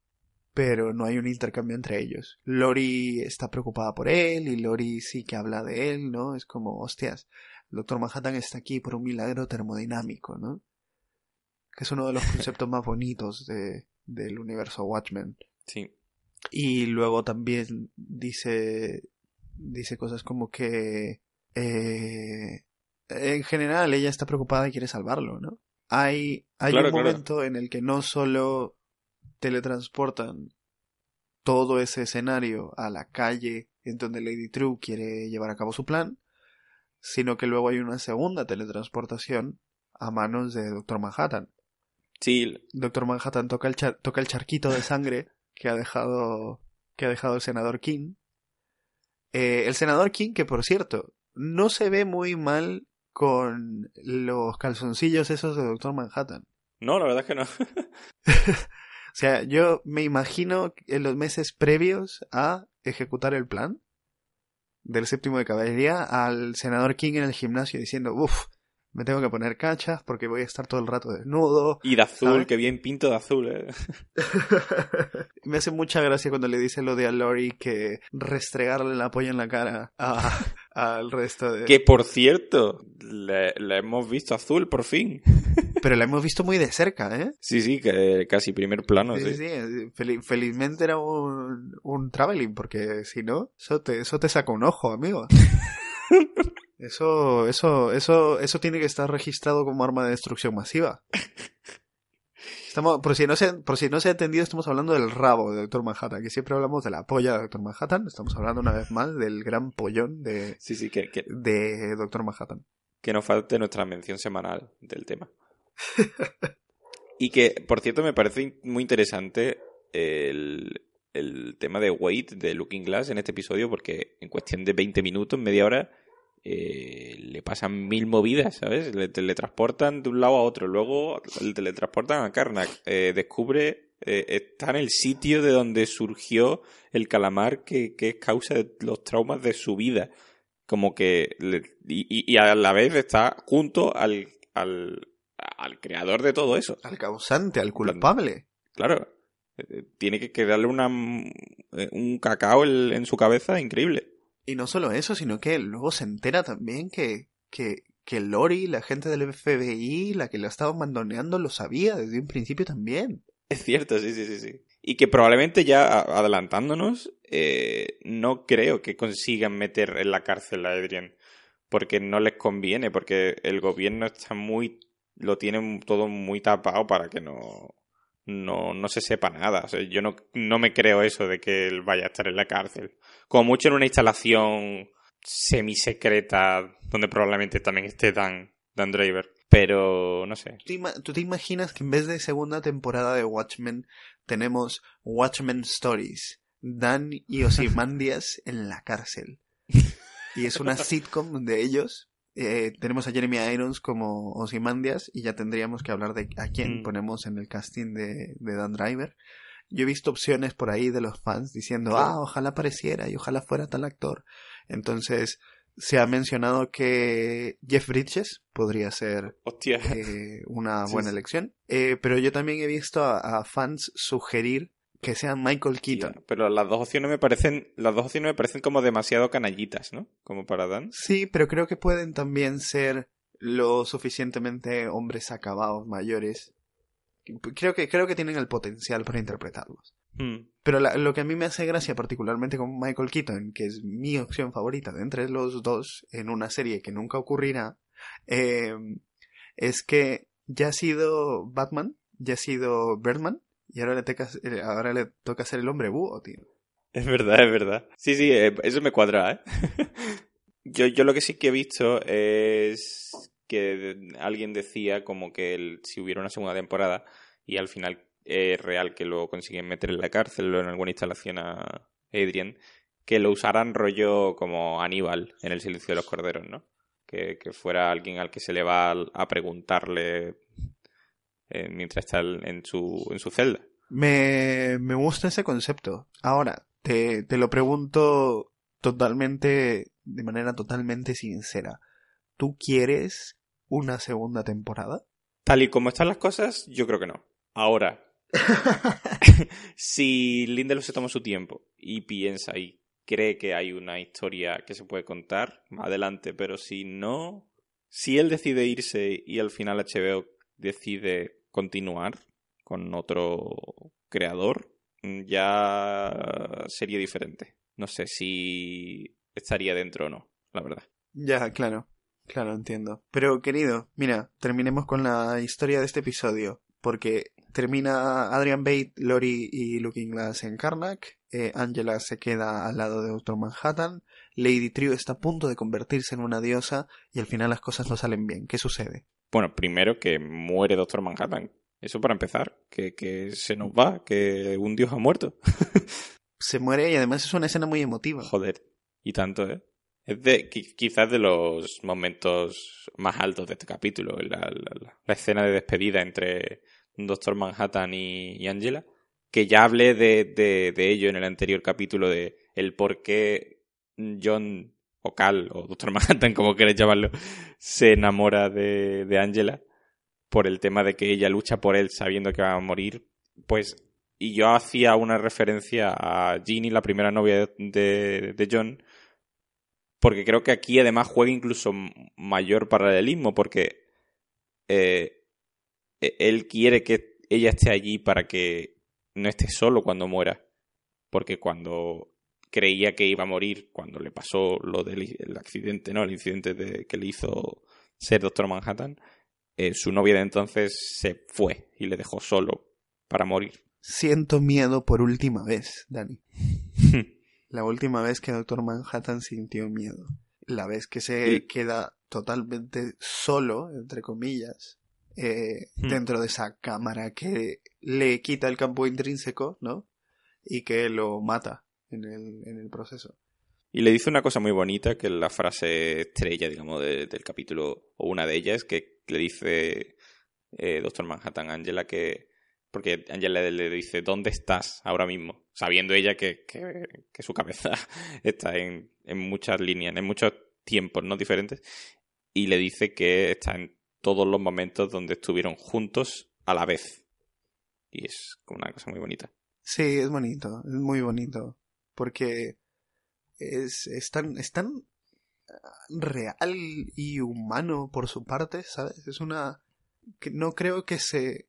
pero no hay un intercambio entre ellos. Lori está preocupada por él y Lori sí que habla de él, ¿no? Es como, hostias, el Doctor Manhattan está aquí por un milagro termodinámico, ¿no? Que es uno de los conceptos más bonitos de, del universo Watchmen. Sí. Y luego también dice, dice cosas como que, eh, en general ella está preocupada y quiere salvarlo, ¿no? Hay, hay Claro, un claro. momento en el que no solo teletransportan todo ese escenario a la calle en donde Lady True quiere llevar a cabo su plan, sino que luego hay una segunda teletransportación a manos de Doctor Manhattan. Sí, Doctor Manhattan toca el, char- toca el charquito de sangre que ha dejado que ha dejado el senador King. Eh, el senador King, que por cierto, no se ve muy mal con los calzoncillos esos de Doctor Manhattan. no, la verdad es que no. O sea, yo me imagino en los meses previos a ejecutar el plan del séptimo de caballería al senador King en el gimnasio diciendo, uff, me tengo que poner cachas porque voy a estar todo el rato desnudo. Y de azul, ¿Sabes? que bien pinto de azul, ¿eh? Me hace mucha gracia cuando le dice lo de a Lori que restregarle la polla en la cara a- al resto de... Que por cierto, le, le hemos visto azul por fin. Pero la hemos visto muy de cerca, ¿eh? Sí, sí, que casi primer plano, Sí, sí. sí, sí. Fel- felizmente era un, un traveling, porque si no, eso te, eso te saca un ojo, amigo. Eso, eso, eso, eso tiene que estar registrado como arma de destrucción masiva. Estamos, por si no se, por si no se ha entendido, estamos hablando del rabo de Doctor Manhattan, que siempre hablamos de la polla de Doctor Manhattan, estamos hablando una vez más del gran pollón de, Sí, sí, que, que, de Doctor Manhattan. que nos falte nuestra mención semanal del tema. y que, por cierto, me parece muy interesante el, el tema de Wade, de Looking Glass, en este episodio, porque en cuestión de 20 minutos, media hora, eh, le pasan mil movidas, ¿sabes? Le teletransportan de un lado a otro, luego le teletransportan a Karnak, eh, descubre, eh, está en el sitio de donde surgió el calamar que, que es causa de los traumas de su vida. Como que, le- y, a la vez está junto al, al, al creador de todo eso. Al causante, al culpable. Claro, eh, tiene que, darle una, un cacao en su cabeza increíble. Y no solo eso, sino que luego se entera también que, que, que Lori, la gente del FBI, la que lo estaba mandoneando, lo sabía desde un principio también. Es cierto, sí, sí, sí, sí. Y que probablemente ya adelantándonos, eh, no creo que consigan meter en la cárcel a Adrian. Porque no les conviene, porque el gobierno está muy. lo tiene todo muy tapado para que no. No, no se sepa nada. O sea, yo no, no me creo eso de que él vaya a estar en la cárcel. Como mucho en una instalación semisecreta donde probablemente también esté Dan, Dan Draver. Pero no sé. ¿Tú, te imaginas que en vez de segunda temporada de Watchmen tenemos Watchmen Stories? Dan y Ozymandias en la cárcel. Y es una sitcom de ellos. Eh, tenemos a Jeremy Irons como Ozymandias y ya tendríamos que hablar de a quién Mm. ponemos en el casting de, de Dan Driver. Yo he visto opciones por ahí de los fans diciendo, ah, ojalá apareciera y ojalá fuera tal actor. Entonces, se ha mencionado que Jeff Bridges podría ser eh, una Sí, buena sí. elección. Eh, pero yo también he visto a, a fans sugerir que sea Michael Keaton. Tío, Pero las dos opciones me parecen, las dos opciones me parecen como demasiado canallitas, ¿no? Como para Dan. Sí, pero creo que pueden también ser lo suficientemente hombres acabados, mayores. Creo que, creo que tienen el potencial para interpretarlos. Hmm. Pero la- lo que a mí me hace gracia, particularmente con Michael Keaton, que es mi opción favorita de entre los dos en una serie que nunca ocurrirá, eh, es que ya ha sido Batman, ya ha sido Birdman, y ahora le, toca, eh, ahora le toca ser el hombre búho, tío. Es verdad, es verdad. Sí, sí, eh, eso me cuadra, ¿eh? yo, yo lo que sí que he visto es que alguien decía como que el, si hubiera una segunda temporada y al final es real que lo consiguen meter en la cárcel o en alguna instalación a Adrian, que lo usaran rollo como Aníbal en el silencio de los corderos, ¿no? Que, fuera alguien al que se le va a, preguntarle eh, mientras está en su, en su celda. Me, me gusta ese concepto. Ahora, te, te lo pregunto totalmente, de manera totalmente sincera. ¿Tú quieres una segunda temporada? Tal y como están las cosas, yo creo que no. Ahora, si Lindelof se toma su tiempo y piensa y cree que hay una historia que se puede contar, adelante, pero si no, si él decide irse y al final HBO decide continuar con otro creador, ya sería diferente. No sé si estaría dentro o no, la verdad. Ya, claro. Claro, entiendo. Pero querido, mira, terminemos con la historia de este episodio. Porque termina Adrian Bate, Lori y Looking Glass en Karnak. Eh, Angela se queda al lado de Doctor Manhattan. Lady Trio está a punto de convertirse en una diosa y al final las cosas no salen bien. ¿Qué sucede? Bueno, primero que muere Doctor Manhattan. Eso para empezar. Que, que se nos va, que un dios ha muerto. se muere y además es una escena muy emotiva. Joder. Y tanto, ¿eh? Es de, quizás de los momentos más altos de este capítulo, la, escena de despedida entre Doctor Manhattan y, Angela, que ya hablé de, de, ello en el anterior capítulo, de el por qué John o Cal, o Doctor Manhattan, como queréis llamarlo, se enamora de, de Angela por el tema de que ella lucha por él sabiendo que va a morir, pues y yo hacía una referencia a Ginny, la primera novia de, de John, porque creo que aquí además juega incluso mayor paralelismo, porque eh, e-, él quiere que ella esté allí para que no esté solo cuando muera. Porque cuando creía que iba a morir, cuando le pasó lo del accidente, ¿no? El incidente de, que le hizo ser Doctor Manhattan, eh, su novia de entonces se fue y le dejó solo para morir. Siento miedo por última vez, Dani. La última vez que Doctor Manhattan sintió miedo. La vez que se queda totalmente solo, entre comillas, eh, hmm. dentro de esa cámara que le quita el campo intrínseco, ¿no? Y que lo mata en el, en el proceso. Y le dice una cosa muy bonita, que es la frase estrella, digamos, del capítulo, o una de ellas, que le dice eh, Doctor Manhattan a Angela que porque Angela le, dice, ¿dónde estás ahora mismo? Sabiendo ella que, que, su cabeza está en, en, muchas líneas, en muchos tiempos no diferentes, y le dice que está en todos los momentos donde estuvieron juntos a la vez. Y es como una cosa muy bonita. Sí, es bonito, es muy bonito, porque es, es, tan, es tan real y humano por su parte, ¿sabes? Es una... que no creo que se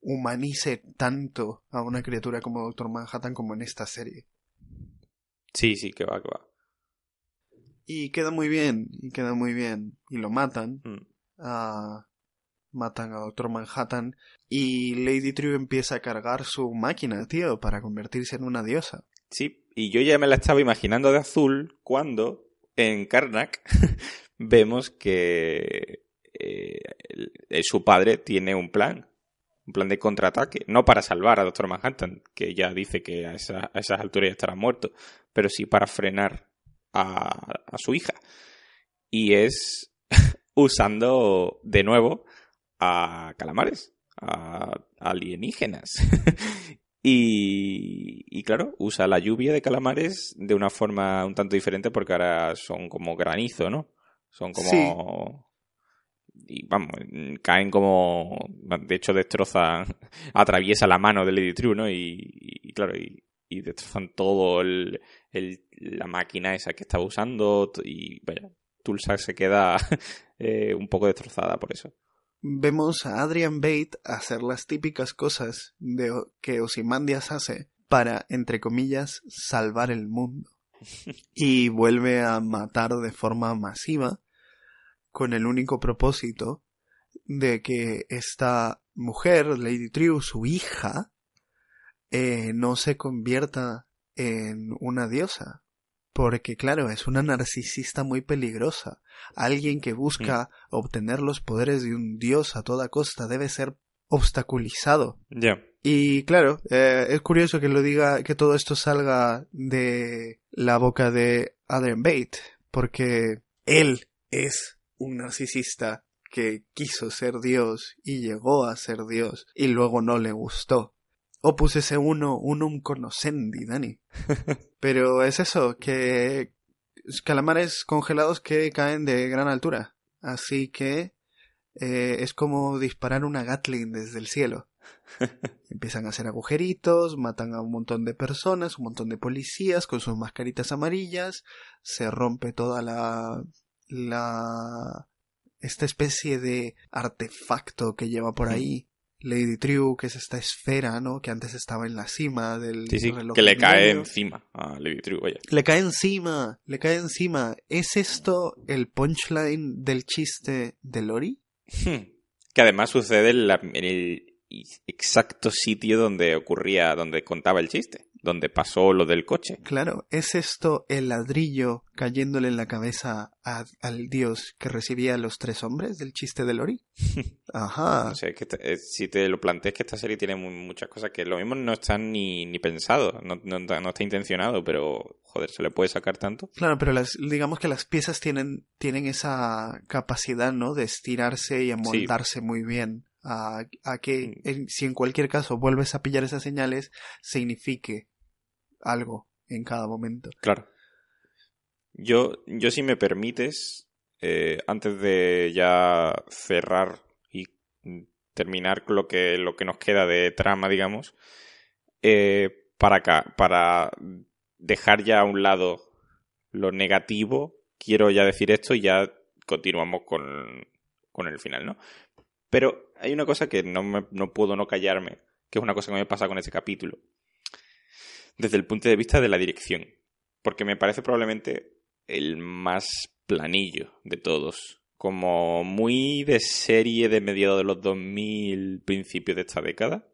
humanice tanto a una criatura como Doctor Manhattan como en esta serie. Sí, sí, que va, que va. Y queda muy bien, y queda muy bien. Y lo matan. Mm. matan a Doctor Manhattan. Y Lady True empieza a cargar su máquina, tío, para convertirse en una diosa. Sí, y yo ya me la estaba imaginando de azul cuando en Karnak vemos que eh, su padre tiene un plan un plan de contraataque, no para salvar a Doctor Manhattan, que ya dice que a, esas alturas ya estará muerto, pero sí para frenar a, su hija. Y es usando de nuevo a calamares, a, alienígenas. y, y, claro, usa la lluvia de calamares de una forma un tanto diferente porque ahora son como granizo, ¿no? Son como y vamos, caen como, de hecho destrozan, atraviesa la mano de Lady True, ¿no? Y, claro, y, destrozan todo el, la máquina esa que estaba usando y vaya, Tulsa se queda eh, un poco destrozada por eso. Vemos a Adrian Bate hacer las típicas cosas de, que Osimandias hace para, entre comillas, salvar el mundo. y vuelve a matar de forma masiva con el único propósito de que esta mujer, Lady Triu, su hija, eh, no se convierta en una diosa. Porque, claro, es una narcisista muy peligrosa. Alguien que busca Mm. obtener los poderes de un dios a toda costa debe ser obstaculizado. Ya. Y claro, eh, es curioso que lo diga, que todo esto salga de la boca de Adrian Bate, porque él es un narcisista que quiso ser Dios y llegó a ser Dios y luego no le gustó. Opus ese uno unum conoscendi, Dani. Pero es eso, que calamares congelados que caen de gran altura. Así que eh, es como disparar una Gatling desde el cielo. Empiezan a hacer agujeritos, matan a un montón de personas, un montón de policías con sus mascaritas amarillas, se rompe toda la la esta especie de artefacto que lleva por ahí Lady True, que es esta esfera, ¿no? Que antes estaba en la cima del Sí, sí, reloj que le cae encima a Lady True, vaya. Le cae encima, le cae encima. ¿Es esto el punchline del chiste de Lori? Hmm. Que además sucede en, la- en el exacto sitio donde ocurría, donde contaba el chiste, donde pasó lo del coche. Claro, ¿es esto el ladrillo cayéndole en la cabeza a- al dios que recibía a los tres hombres del chiste de Lori? Ajá. No sé, que te- eh, si te lo planteas que esta serie tiene mu- muchas cosas que lo mismo no están ni, ni pensados, no, no, no está intencionado, pero joder, se le puede sacar tanto. Claro, pero las, digamos que las piezas tienen, tienen esa capacidad, ¿no? De estirarse y amoldarse muy bien a, a que en- si en cualquier caso vuelves a pillar esas señales, signifique algo en cada momento. Claro. Yo, yo si me permites, eh, antes de ya cerrar y terminar lo que, lo que nos queda de trama, digamos, eh, para, acá, para dejar ya a un lado lo negativo, quiero ya decir esto y ya continuamos con, con el final, ¿no? Pero hay una cosa que no, me- no puedo no callarme, que es una cosa que me pasa con este capítulo, desde el punto de vista de la dirección, porque me parece probablemente el más planillo de todos, como muy de serie de mediados de los 2000, principios de esta década.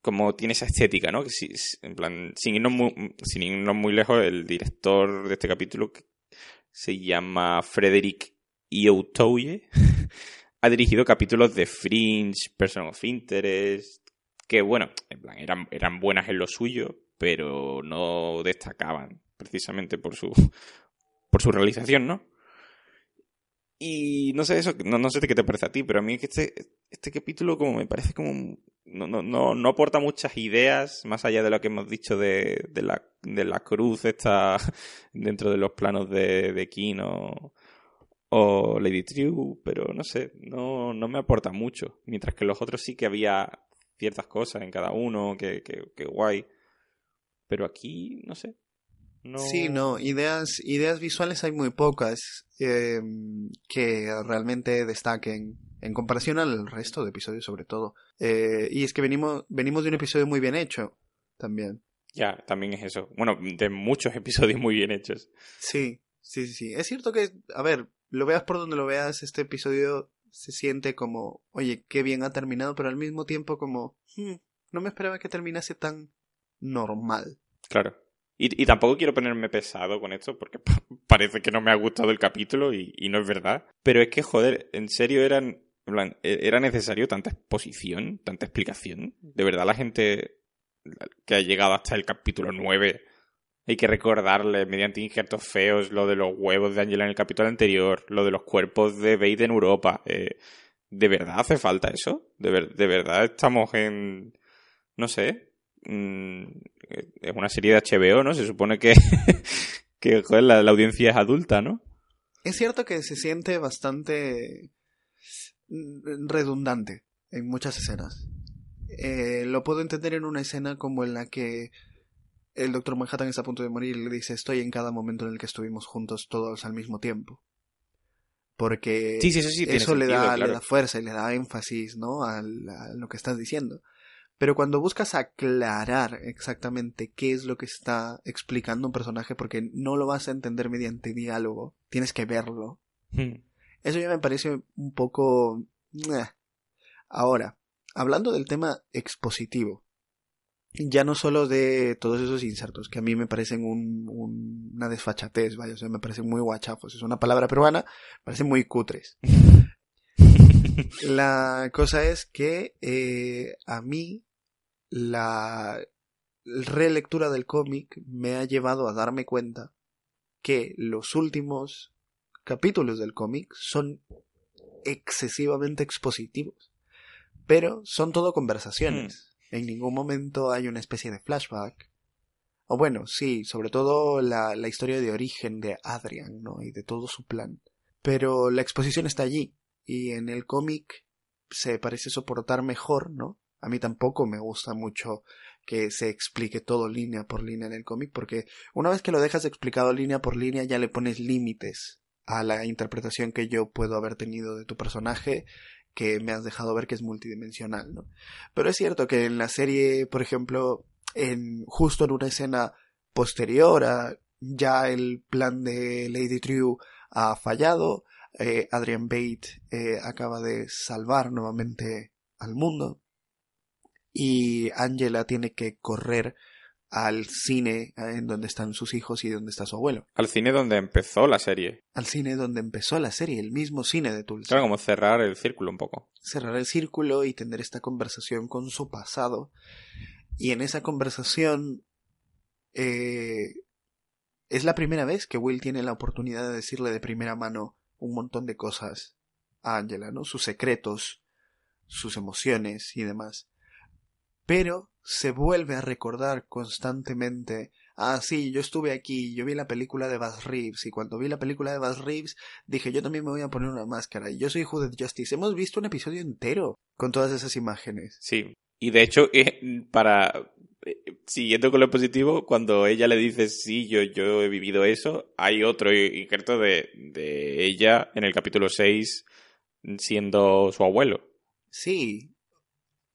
Como tiene esa estética, ¿no? Que si- en plan, sin irnos, muy, sin irnos muy lejos, el director de este capítulo, que se llama Frederick Iotouye, ha dirigido capítulos de Fringe, Person of Interest, que bueno, en plan, eran, eran buenas en lo suyo, pero no destacaban precisamente por su, por su realización, ¿no? Y no sé eso, no, no sé qué te parece a ti, pero a mí es que este, este capítulo como me parece como no, no, no, no aporta muchas ideas, más allá de lo que hemos dicho de, de, la, de la cruz esta dentro de los planos de, de Kino o Lady True, pero no sé, no, no me aporta mucho. Mientras que los otros sí que había ciertas cosas en cada uno, que, que, que guay. Pero aquí, no sé. No... Sí, no, ideas, ideas visuales hay muy pocas eh, que realmente destaquen en comparación al resto de episodios sobre todo. Eh, y es que venimos, venimos de un episodio muy bien hecho también. Ya, también es eso. Bueno, de muchos episodios muy bien hechos. Sí, sí, sí, sí. Es cierto que, a ver, lo veas por donde lo veas, este episodio se siente como, oye, qué bien ha terminado, pero al mismo tiempo como, "Hmm, no me esperaba que terminase tan normal. Claro. Y, y tampoco quiero ponerme pesado con esto porque pa- parece que no me ha gustado el capítulo y, y no es verdad. Pero es que, joder, en serio eran, e- era necesario tanta exposición, tanta explicación. De verdad la gente que ha llegado hasta el capítulo 9 hay que recordarle mediante injertos feos lo de los huevos de Angela en el capítulo anterior, lo de los cuerpos de Bait en Europa. Eh, ¿De verdad hace falta eso? ¿De, ver- ¿De verdad estamos en... no sé? mm, es una serie de HBO, ¿no? Se supone que, joder, la, la audiencia es adulta, ¿no? Es cierto que se siente bastante mm, redundante en muchas escenas. Eh, lo puedo entender en una escena como en la que el Doctor Manhattan está a punto de morir y le dice estoy en cada momento en el que estuvimos juntos todos al mismo tiempo. Porque Sí, sí, eso sí eso le, sentido, da, claro. le da fuerza y le da énfasis ¿no? a lo que estás diciendo. Pero cuando buscas aclarar exactamente qué es lo que está explicando un personaje, porque no lo vas a entender mediante diálogo, tienes que verlo. Hmm. Eso ya me parece un poco... Meh. Ahora, hablando del tema expositivo, ya no solo de todos esos insertos, que a mí me parecen un, una desfachatez, vaya, o sea, me parecen muy guachafos. Es una palabra peruana, me parecen muy cutres. la cosa es que eh, a mí la relectura del cómic me ha llevado a darme cuenta que los últimos capítulos del cómic son excesivamente expositivos, pero son todo conversaciones. En ningún momento hay una especie de flashback. O bueno, sí, sobre todo la, la historia de origen de Adrian, ¿no? Y de todo su plan. Pero la exposición está allí. Y en el cómic se parece soportar mejor, ¿no? A mí tampoco me gusta mucho que se explique todo línea por línea en el cómic, porque una vez que lo dejas explicado línea por línea ya le pones límites a la interpretación que yo puedo haber tenido de tu personaje que me has dejado ver que es multidimensional, ¿no? Pero es cierto que en la serie, por ejemplo, en justo en una escena posterior a ya el plan de Lady True ha fallado, eh, Adrian Bate eh, acaba de salvar nuevamente al mundo y Angela tiene que correr al cine eh, en donde están sus hijos y donde está su abuelo. Al cine donde empezó la serie. Al cine donde empezó la serie, el mismo cine de Tulsa. Claro, como cerrar el círculo un poco. Cerrar el círculo y tener esta conversación con su pasado. Y en esa conversación eh, es la primera vez que Will tiene la oportunidad de decirle de primera mano un montón de cosas a Angela, ¿no? Sus secretos, sus emociones y demás. Pero se vuelve a recordar constantemente ah, sí, yo estuve aquí, yo vi la película de Buzz Reeves, y cuando vi la película de Buzz Reeves dije, yo también me voy a poner una máscara, y yo soy Judith Justice. Hemos visto un episodio entero con todas esas imágenes. Sí, y de hecho, eh, para. Eh, siguiendo con lo positivo, cuando ella le dice, sí, yo, yo he vivido eso, hay otro injerto de, de ella en el capítulo 6 siendo su abuelo. Sí,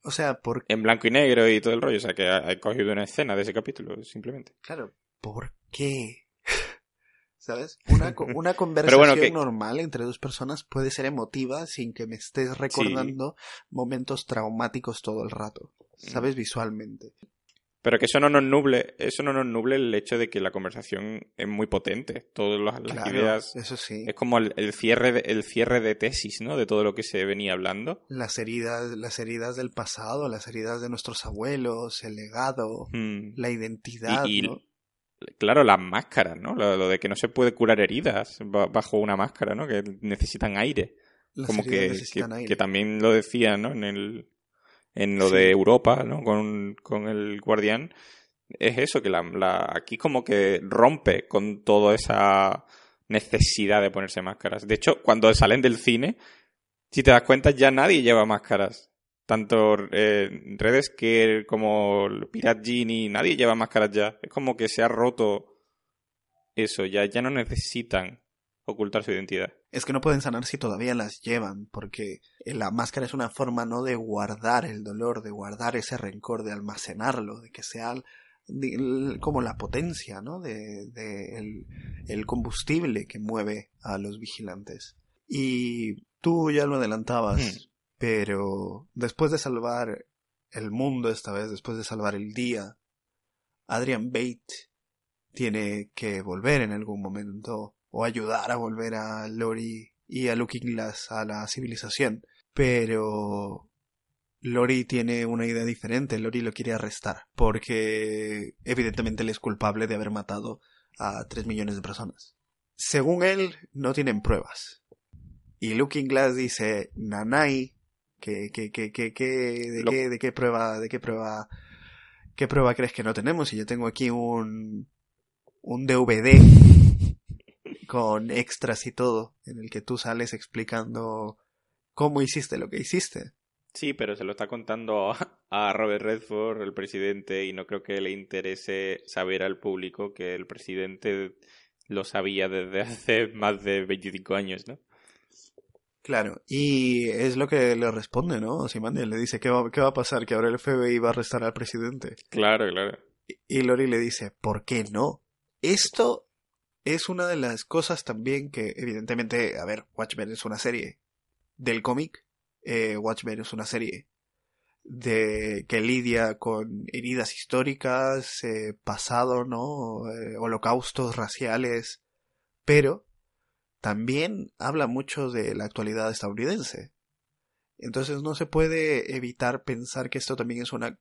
o sea, por... En blanco y negro y todo el rollo. O sea, que ha, cogido una escena de ese capítulo, simplemente. Claro, ¿por qué? ¿Sabes? Una, una conversación normal entre dos personas puede ser emotiva sin que me estés recordando momentos traumáticos todo el rato. ¿Sabes? Visualmente. Pero que eso no nos nuble, eso no nos nuble el hecho de que la conversación es muy potente. Todas las, ideas. Eso sí. Es como el, cierre de, el cierre de tesis, ¿no? De todo lo que se venía hablando. Las heridas, las heridas del pasado, las heridas de nuestros abuelos, el legado, hmm. la identidad. Y, Claro, las máscaras, ¿no? Lo, de que no se puede curar heridas bajo una máscara, ¿no? Que necesitan aire. como que, que, también lo decía, ¿no? En el, en lo de Europa, ¿no? Con, con, el guardián, es eso, que la, la, aquí como que rompe con toda esa necesidad de ponerse máscaras. De hecho, cuando salen del cine, si te das cuenta, ya nadie lleva máscaras. Tanto eh, redes que como Pirate Genie, nadie lleva máscaras ya. Es como que se ha roto eso, ya, ya no necesitan ocultar su identidad. Es que no pueden sanar si todavía las llevan, porque la máscara es una forma no de guardar el dolor, de guardar ese rencor, de almacenarlo, de que sea como la potencia, ¿no? De, de el, combustible que mueve a los vigilantes. Y tú ya lo adelantabas, hmm. pero después de salvar el mundo esta vez, después de salvar el día, Adrian Bate tiene que volver en algún momento o ayudar a volver a Lori y a Looking Glass a la civilización. Pero Lori tiene una idea diferente. Lori lo quiere arrestar porque evidentemente él es culpable de haber matado a tres millones de personas. Según él, no tienen pruebas. Y Looking Glass dice, Nanai, que, de, qué, de qué prueba, de qué prueba, qué prueba crees que no tenemos. Y yo tengo aquí un, un DVD con extras y todo, en el que tú sales explicando cómo hiciste lo que hiciste. Sí, pero se lo está contando a Robert Redford, el presidente, y no creo que le interese saber al público que el presidente lo sabía desde hace más de 25 años, ¿no? Claro, y es lo que le responde, ¿no? Simandia le dice, ¿qué va, ¿qué va a pasar? Que ahora el FBI va a arrestar al presidente. Claro, claro. Y Lori le dice, ¿por qué no? Esto es una de las cosas también que, evidentemente, a ver, Watchmen es una serie del cómic, eh, Watchmen es una serie de que lidia con heridas históricas, eh, pasado, ¿no? Eh, holocaustos raciales, pero también habla mucho de la actualidad estadounidense. Entonces no se puede evitar pensar que esto también es una,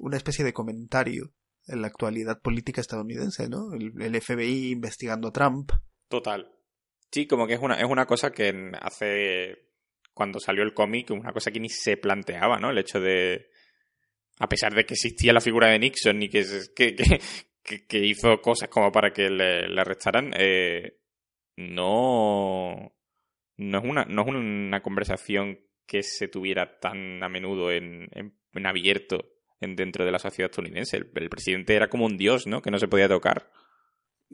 una especie de comentario en la actualidad política estadounidense, ¿no? El, FBI investigando a Trump. Total. Sí, como que es una, es una cosa que hace cuando salió el cómic, una cosa que ni se planteaba, ¿no? El hecho de, a pesar de que existía la figura de Nixon y que, que, que, hizo cosas como para que le, arrestaran, eh, no, no, es una, no es una conversación que se tuviera tan a menudo en, en, abierto en, dentro de la sociedad estadounidense. el, presidente era como un dios, ¿no? Que no se podía tocar.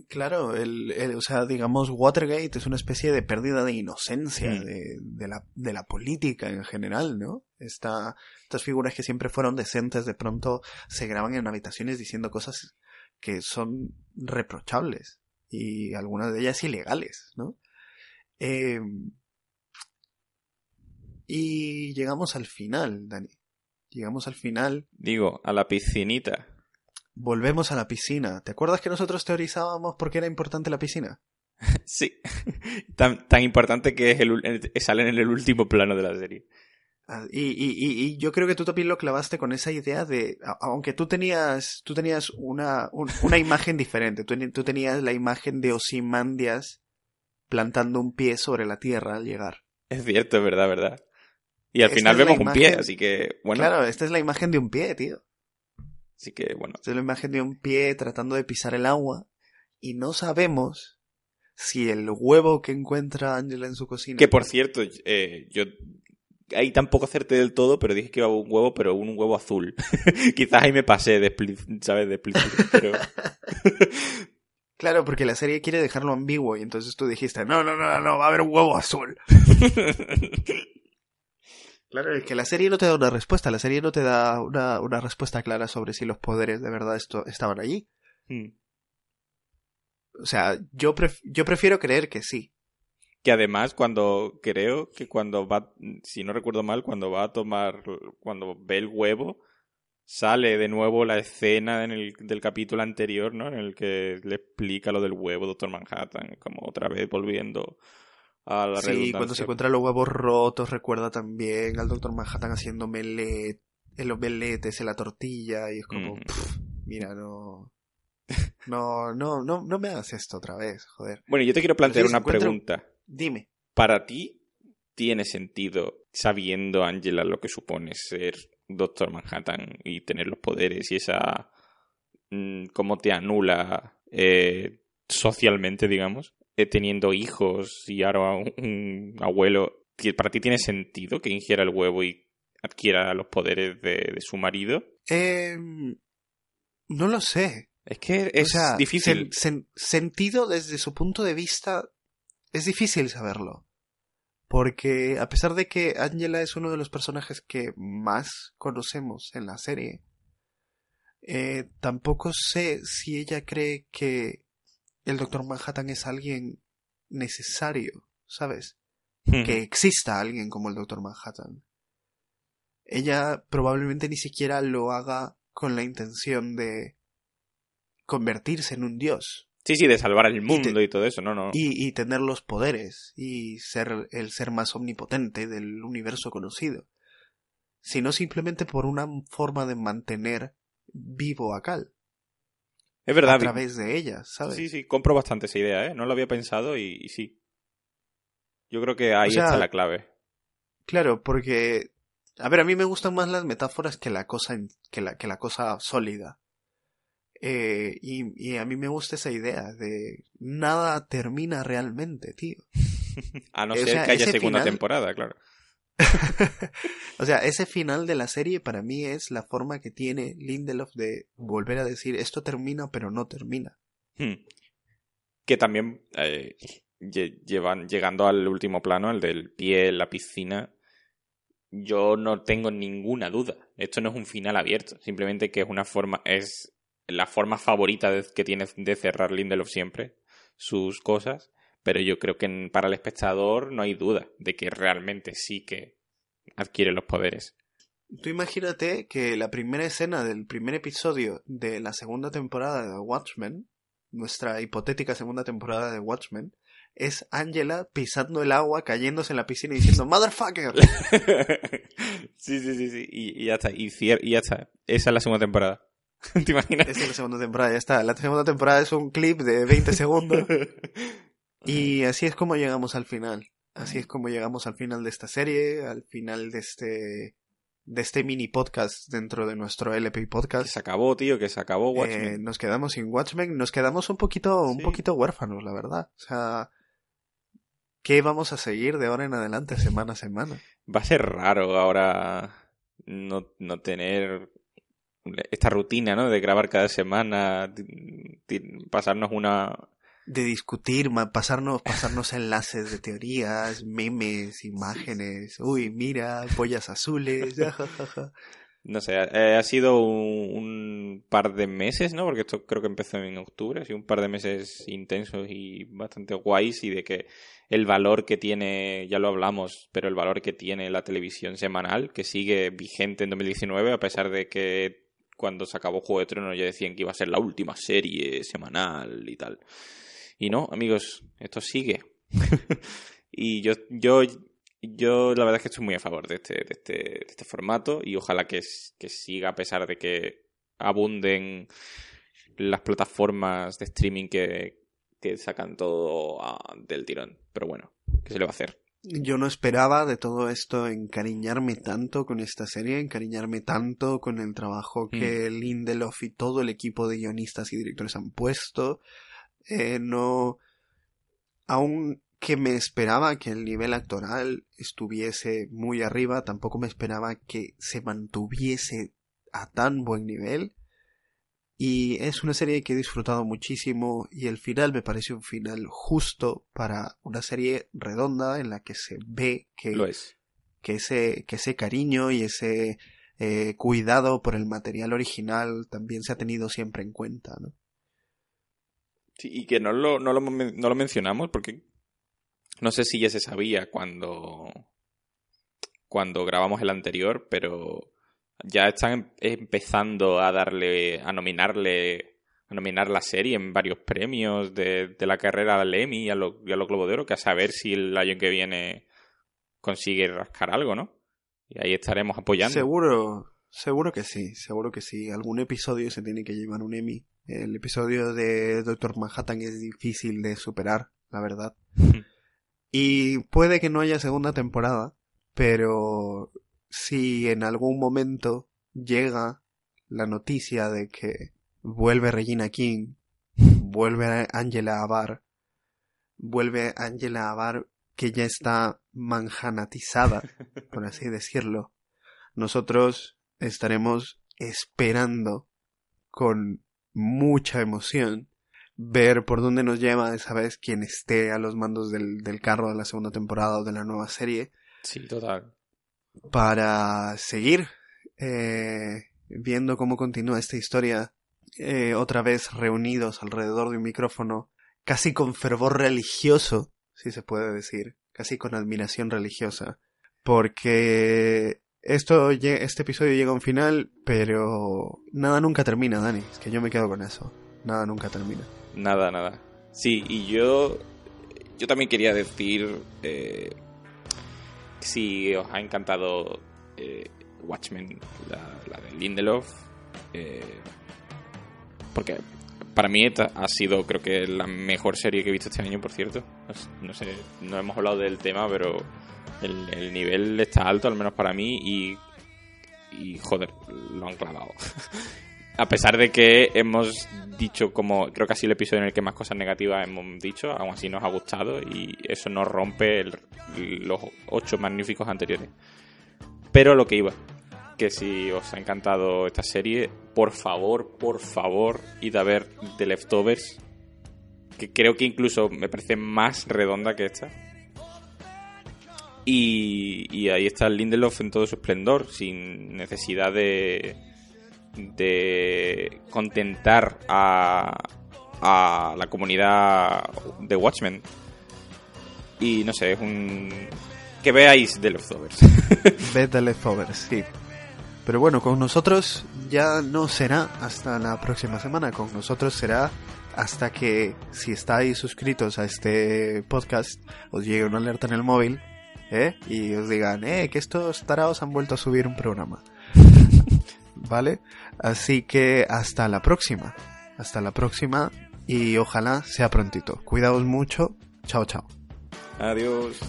Claro, el, o sea, digamos, Watergate es una especie de pérdida de inocencia mm. de, de, la, de la política en general, ¿no? Esta, estas figuras que siempre fueron decentes de pronto se graban en habitaciones diciendo cosas que son reprochables y algunas de ellas ilegales, ¿no? Eh, y llegamos al final, Dani. Llegamos al final. Digo, a la piscinita. Volvemos a la piscina. ¿Te acuerdas que nosotros teorizábamos por qué era importante la piscina? sí. Tan, tan importante que es el, salen en el último plano de la serie. Ah, y, y, y, yo creo que tú también lo clavaste con esa idea de, aunque tú tenías, tú tenías una, una imagen diferente, tú, tú, tenías la imagen de Osimandias plantando un pie sobre la tierra al llegar. Es cierto, es verdad, verdad. Y al final vemos un pie, así que, bueno. Claro, esta es la imagen de un pie, tío. Así que bueno. es la imagen de un pie tratando de pisar el agua y no sabemos si el huevo que encuentra Angela en su cocina. Que por cierto, eh, yo ahí tampoco acerté del todo, pero dije que iba un huevo, pero un huevo azul. Quizás ahí me pasé de ¿sabes? De pero... Claro, porque la serie quiere dejarlo ambiguo y entonces tú dijiste, no, no, no, no, va a haber un huevo azul. Claro, es que la serie no te da una respuesta, la serie no te da una, una respuesta clara sobre si los poderes de verdad esto, estaban allí. Hmm. O sea, yo, yo prefiero creer que sí. Que además, cuando creo que cuando va, si no recuerdo mal, cuando va a tomar, cuando ve el huevo, sale de nuevo la escena en el, del capítulo anterior, ¿no? En el que le explica lo del huevo, Doctor Manhattan, como otra vez volviendo sí, cuando se encuentra los huevos rotos, recuerda también al Doctor Manhattan haciendo melet, el en la tortilla, y es como, mira, no. No, no, no, no me hagas esto otra vez, joder. Bueno, yo te quiero plantear una pregunta. Dime. ¿Para ti tiene sentido, sabiendo, Angela, lo que supone ser Doctor Manhattan y tener los poderes y esa. Mm, cómo te anula eh, socialmente, digamos? Eh, teniendo hijos y ahora un, abuelo, ¿para ti tiene sentido que ingiera el huevo y adquiera los poderes de, su marido? Eh, no lo sé. Es que es difícil. sentido desde su punto de vista es difícil saberlo. Porque a pesar de que Angela es uno de los personajes que más conocemos en la serie, eh, tampoco sé si ella cree que el Doctor Manhattan es alguien necesario, ¿sabes? Que exista alguien como el Doctor Manhattan. Ella probablemente ni siquiera lo haga con la intención de convertirse en un dios. Sí, sí, de salvar el mundo y, todo eso, no, no. Y, y, tener los poderes y ser el ser más omnipotente del universo conocido. Sino simplemente por una forma de mantener vivo a Cal. Es verdad. A través de ellas, ¿sabes? Sí, sí, compro bastante esa idea, ¿eh? No lo había pensado y, sí. Yo creo que ahí está la clave. Claro, porque. A ver, a mí me gustan más las metáforas que la cosa, que la, que la cosa sólida. Eh, y, y a mí me gusta esa idea de nada termina realmente, tío. a no ser que haya segunda temporada, claro. o sea, ese final de la serie para mí es la forma que tiene Lindelof de volver a decir esto termina pero no termina. Hmm. Que también eh, llevan, llegando al último plano, el del pie en la piscina, yo no tengo ninguna duda. Esto no es un final abierto, simplemente que es una forma, es la forma favorita que tiene de cerrar Lindelof siempre sus cosas pero yo creo que para el espectador no hay duda de que realmente sí que adquiere los poderes. Tú imagínate que la primera escena del primer episodio de la segunda temporada de Watchmen, nuestra hipotética segunda temporada de Watchmen, es Angela pisando el agua, cayéndose en la piscina y diciendo ¡Motherfucker! sí, sí, sí, sí. Y, y ya está. Y, y ya está. Esa es la segunda temporada. ¿Te imaginas? Esa es la segunda temporada, ya está. La segunda temporada es un clip de 20 segundos. Y así es como llegamos al final. Así es como llegamos al final de esta serie, al final de este de este mini podcast dentro de nuestro LP Que podcast. se acabó, tío, que se acabó Eh, Watchmen. nos quedamos sin Watchmen, nos quedamos un poquito, un poquito huérfanos, la verdad. O sea, ¿qué vamos a seguir de ahora en adelante, semana a semana? Va a ser raro ahora no, no tener esta rutina, ¿no? De grabar cada semana, pasarnos una... De discutir, ma- pasarnos, pasarnos enlaces de teorías, memes, imágenes. Uy, mira, pollas azules. No sé, eh, ha sido un, un par de meses, ¿no? Porque esto creo que empezó en octubre, ha sido un par de meses intensos y bastante guays y de que el valor que tiene, ya lo hablamos, pero el valor que tiene la televisión semanal, que sigue vigente en 2019, a pesar de que cuando se acabó Juego de Tronos ya decían que iba a ser la última serie semanal y tal. Y no, amigos, esto sigue. y yo, yo, yo la verdad es que estoy muy a favor de este, de este, de este formato y ojalá que, que siga a pesar de que abunden las plataformas de streaming que, que sacan todo del tirón. Pero bueno, ¿qué se le va a hacer? Yo no esperaba de todo esto encariñarme tanto con esta serie, encariñarme tanto con el trabajo que Lindelof y todo el equipo de guionistas y directores han puesto. Eh, no. Aún que me esperaba que el nivel actoral estuviese muy arriba, tampoco me esperaba que se mantuviese a tan buen nivel. Y es una serie que he disfrutado muchísimo y el final me parece un final justo para una serie redonda en la que se ve que, Lo es. que, ese, que ese cariño y ese eh, cuidado por el material original también se ha tenido siempre en cuenta. ¿no? Sí, y que no lo, no, lo, no lo mencionamos porque no sé si ya se sabía cuando, cuando grabamos el anterior, pero ya están em- empezando a darle, a nominarle, a nominar la serie en varios premios de, de la carrera al Emmy y a los los Globo de Oro, que a saber si el año que viene consigue rascar algo, ¿no? Y ahí estaremos apoyando. Seguro, seguro que sí, seguro que sí. Algún episodio se tiene que llevar un Emmy. El episodio de Doctor Manhattan es difícil de superar, la verdad. Y puede que no haya segunda temporada, pero si en algún momento llega la noticia de que vuelve Regina King, vuelve Angela Abar, vuelve Angela Abar que ya está manjanatizada, por así decirlo, nosotros estaremos esperando con mucha emoción ver por dónde nos lleva esa vez quien esté a los mandos del, del carro de la segunda temporada o de la nueva serie Sí, total. para seguir eh, viendo cómo continúa esta historia eh, otra vez reunidos alrededor de un micrófono casi con fervor religioso si se puede decir casi con admiración religiosa porque esto este episodio llega a un final pero nada nunca termina Dani es que yo me quedo con eso nada nunca termina Nada, nada. Sí, y yo, yo también quería decir eh, si os ha encantado eh, Watchmen, la, la de Lindelof, eh, porque para mí ha sido creo que la mejor serie que he visto este año, por cierto. No, sé, no hemos hablado del tema, pero el, el nivel está alto, al menos para mí, y, y joder, lo han clavado. A pesar de que hemos dicho como creo que ha sido el episodio en el que más cosas negativas hemos dicho, aún así nos ha gustado y eso no rompe los ocho magníficos anteriores. Pero lo que iba, que si os ha encantado esta serie, por favor, por favor, id a ver The Leftovers, que creo que incluso me parece más redonda que esta. Y, ahí está Lindelof en todo su esplendor, sin necesidad de, de contentar a, a la comunidad de Watchmen. Y no sé, es un... Que veáis The Leftovers. Ve The Leftovers, sí. Pero bueno, con nosotros ya no será hasta la próxima semana. Con nosotros será hasta que, si estáis suscritos a este podcast, os llegue una alerta en el móvil ¿eh? Y os digan, eh, que estos tarados han vuelto a subir un programa. ¿Vale? Así que hasta la próxima. Hasta la próxima y ojalá sea prontito. Cuidaos mucho. Chao, chao. Adiós.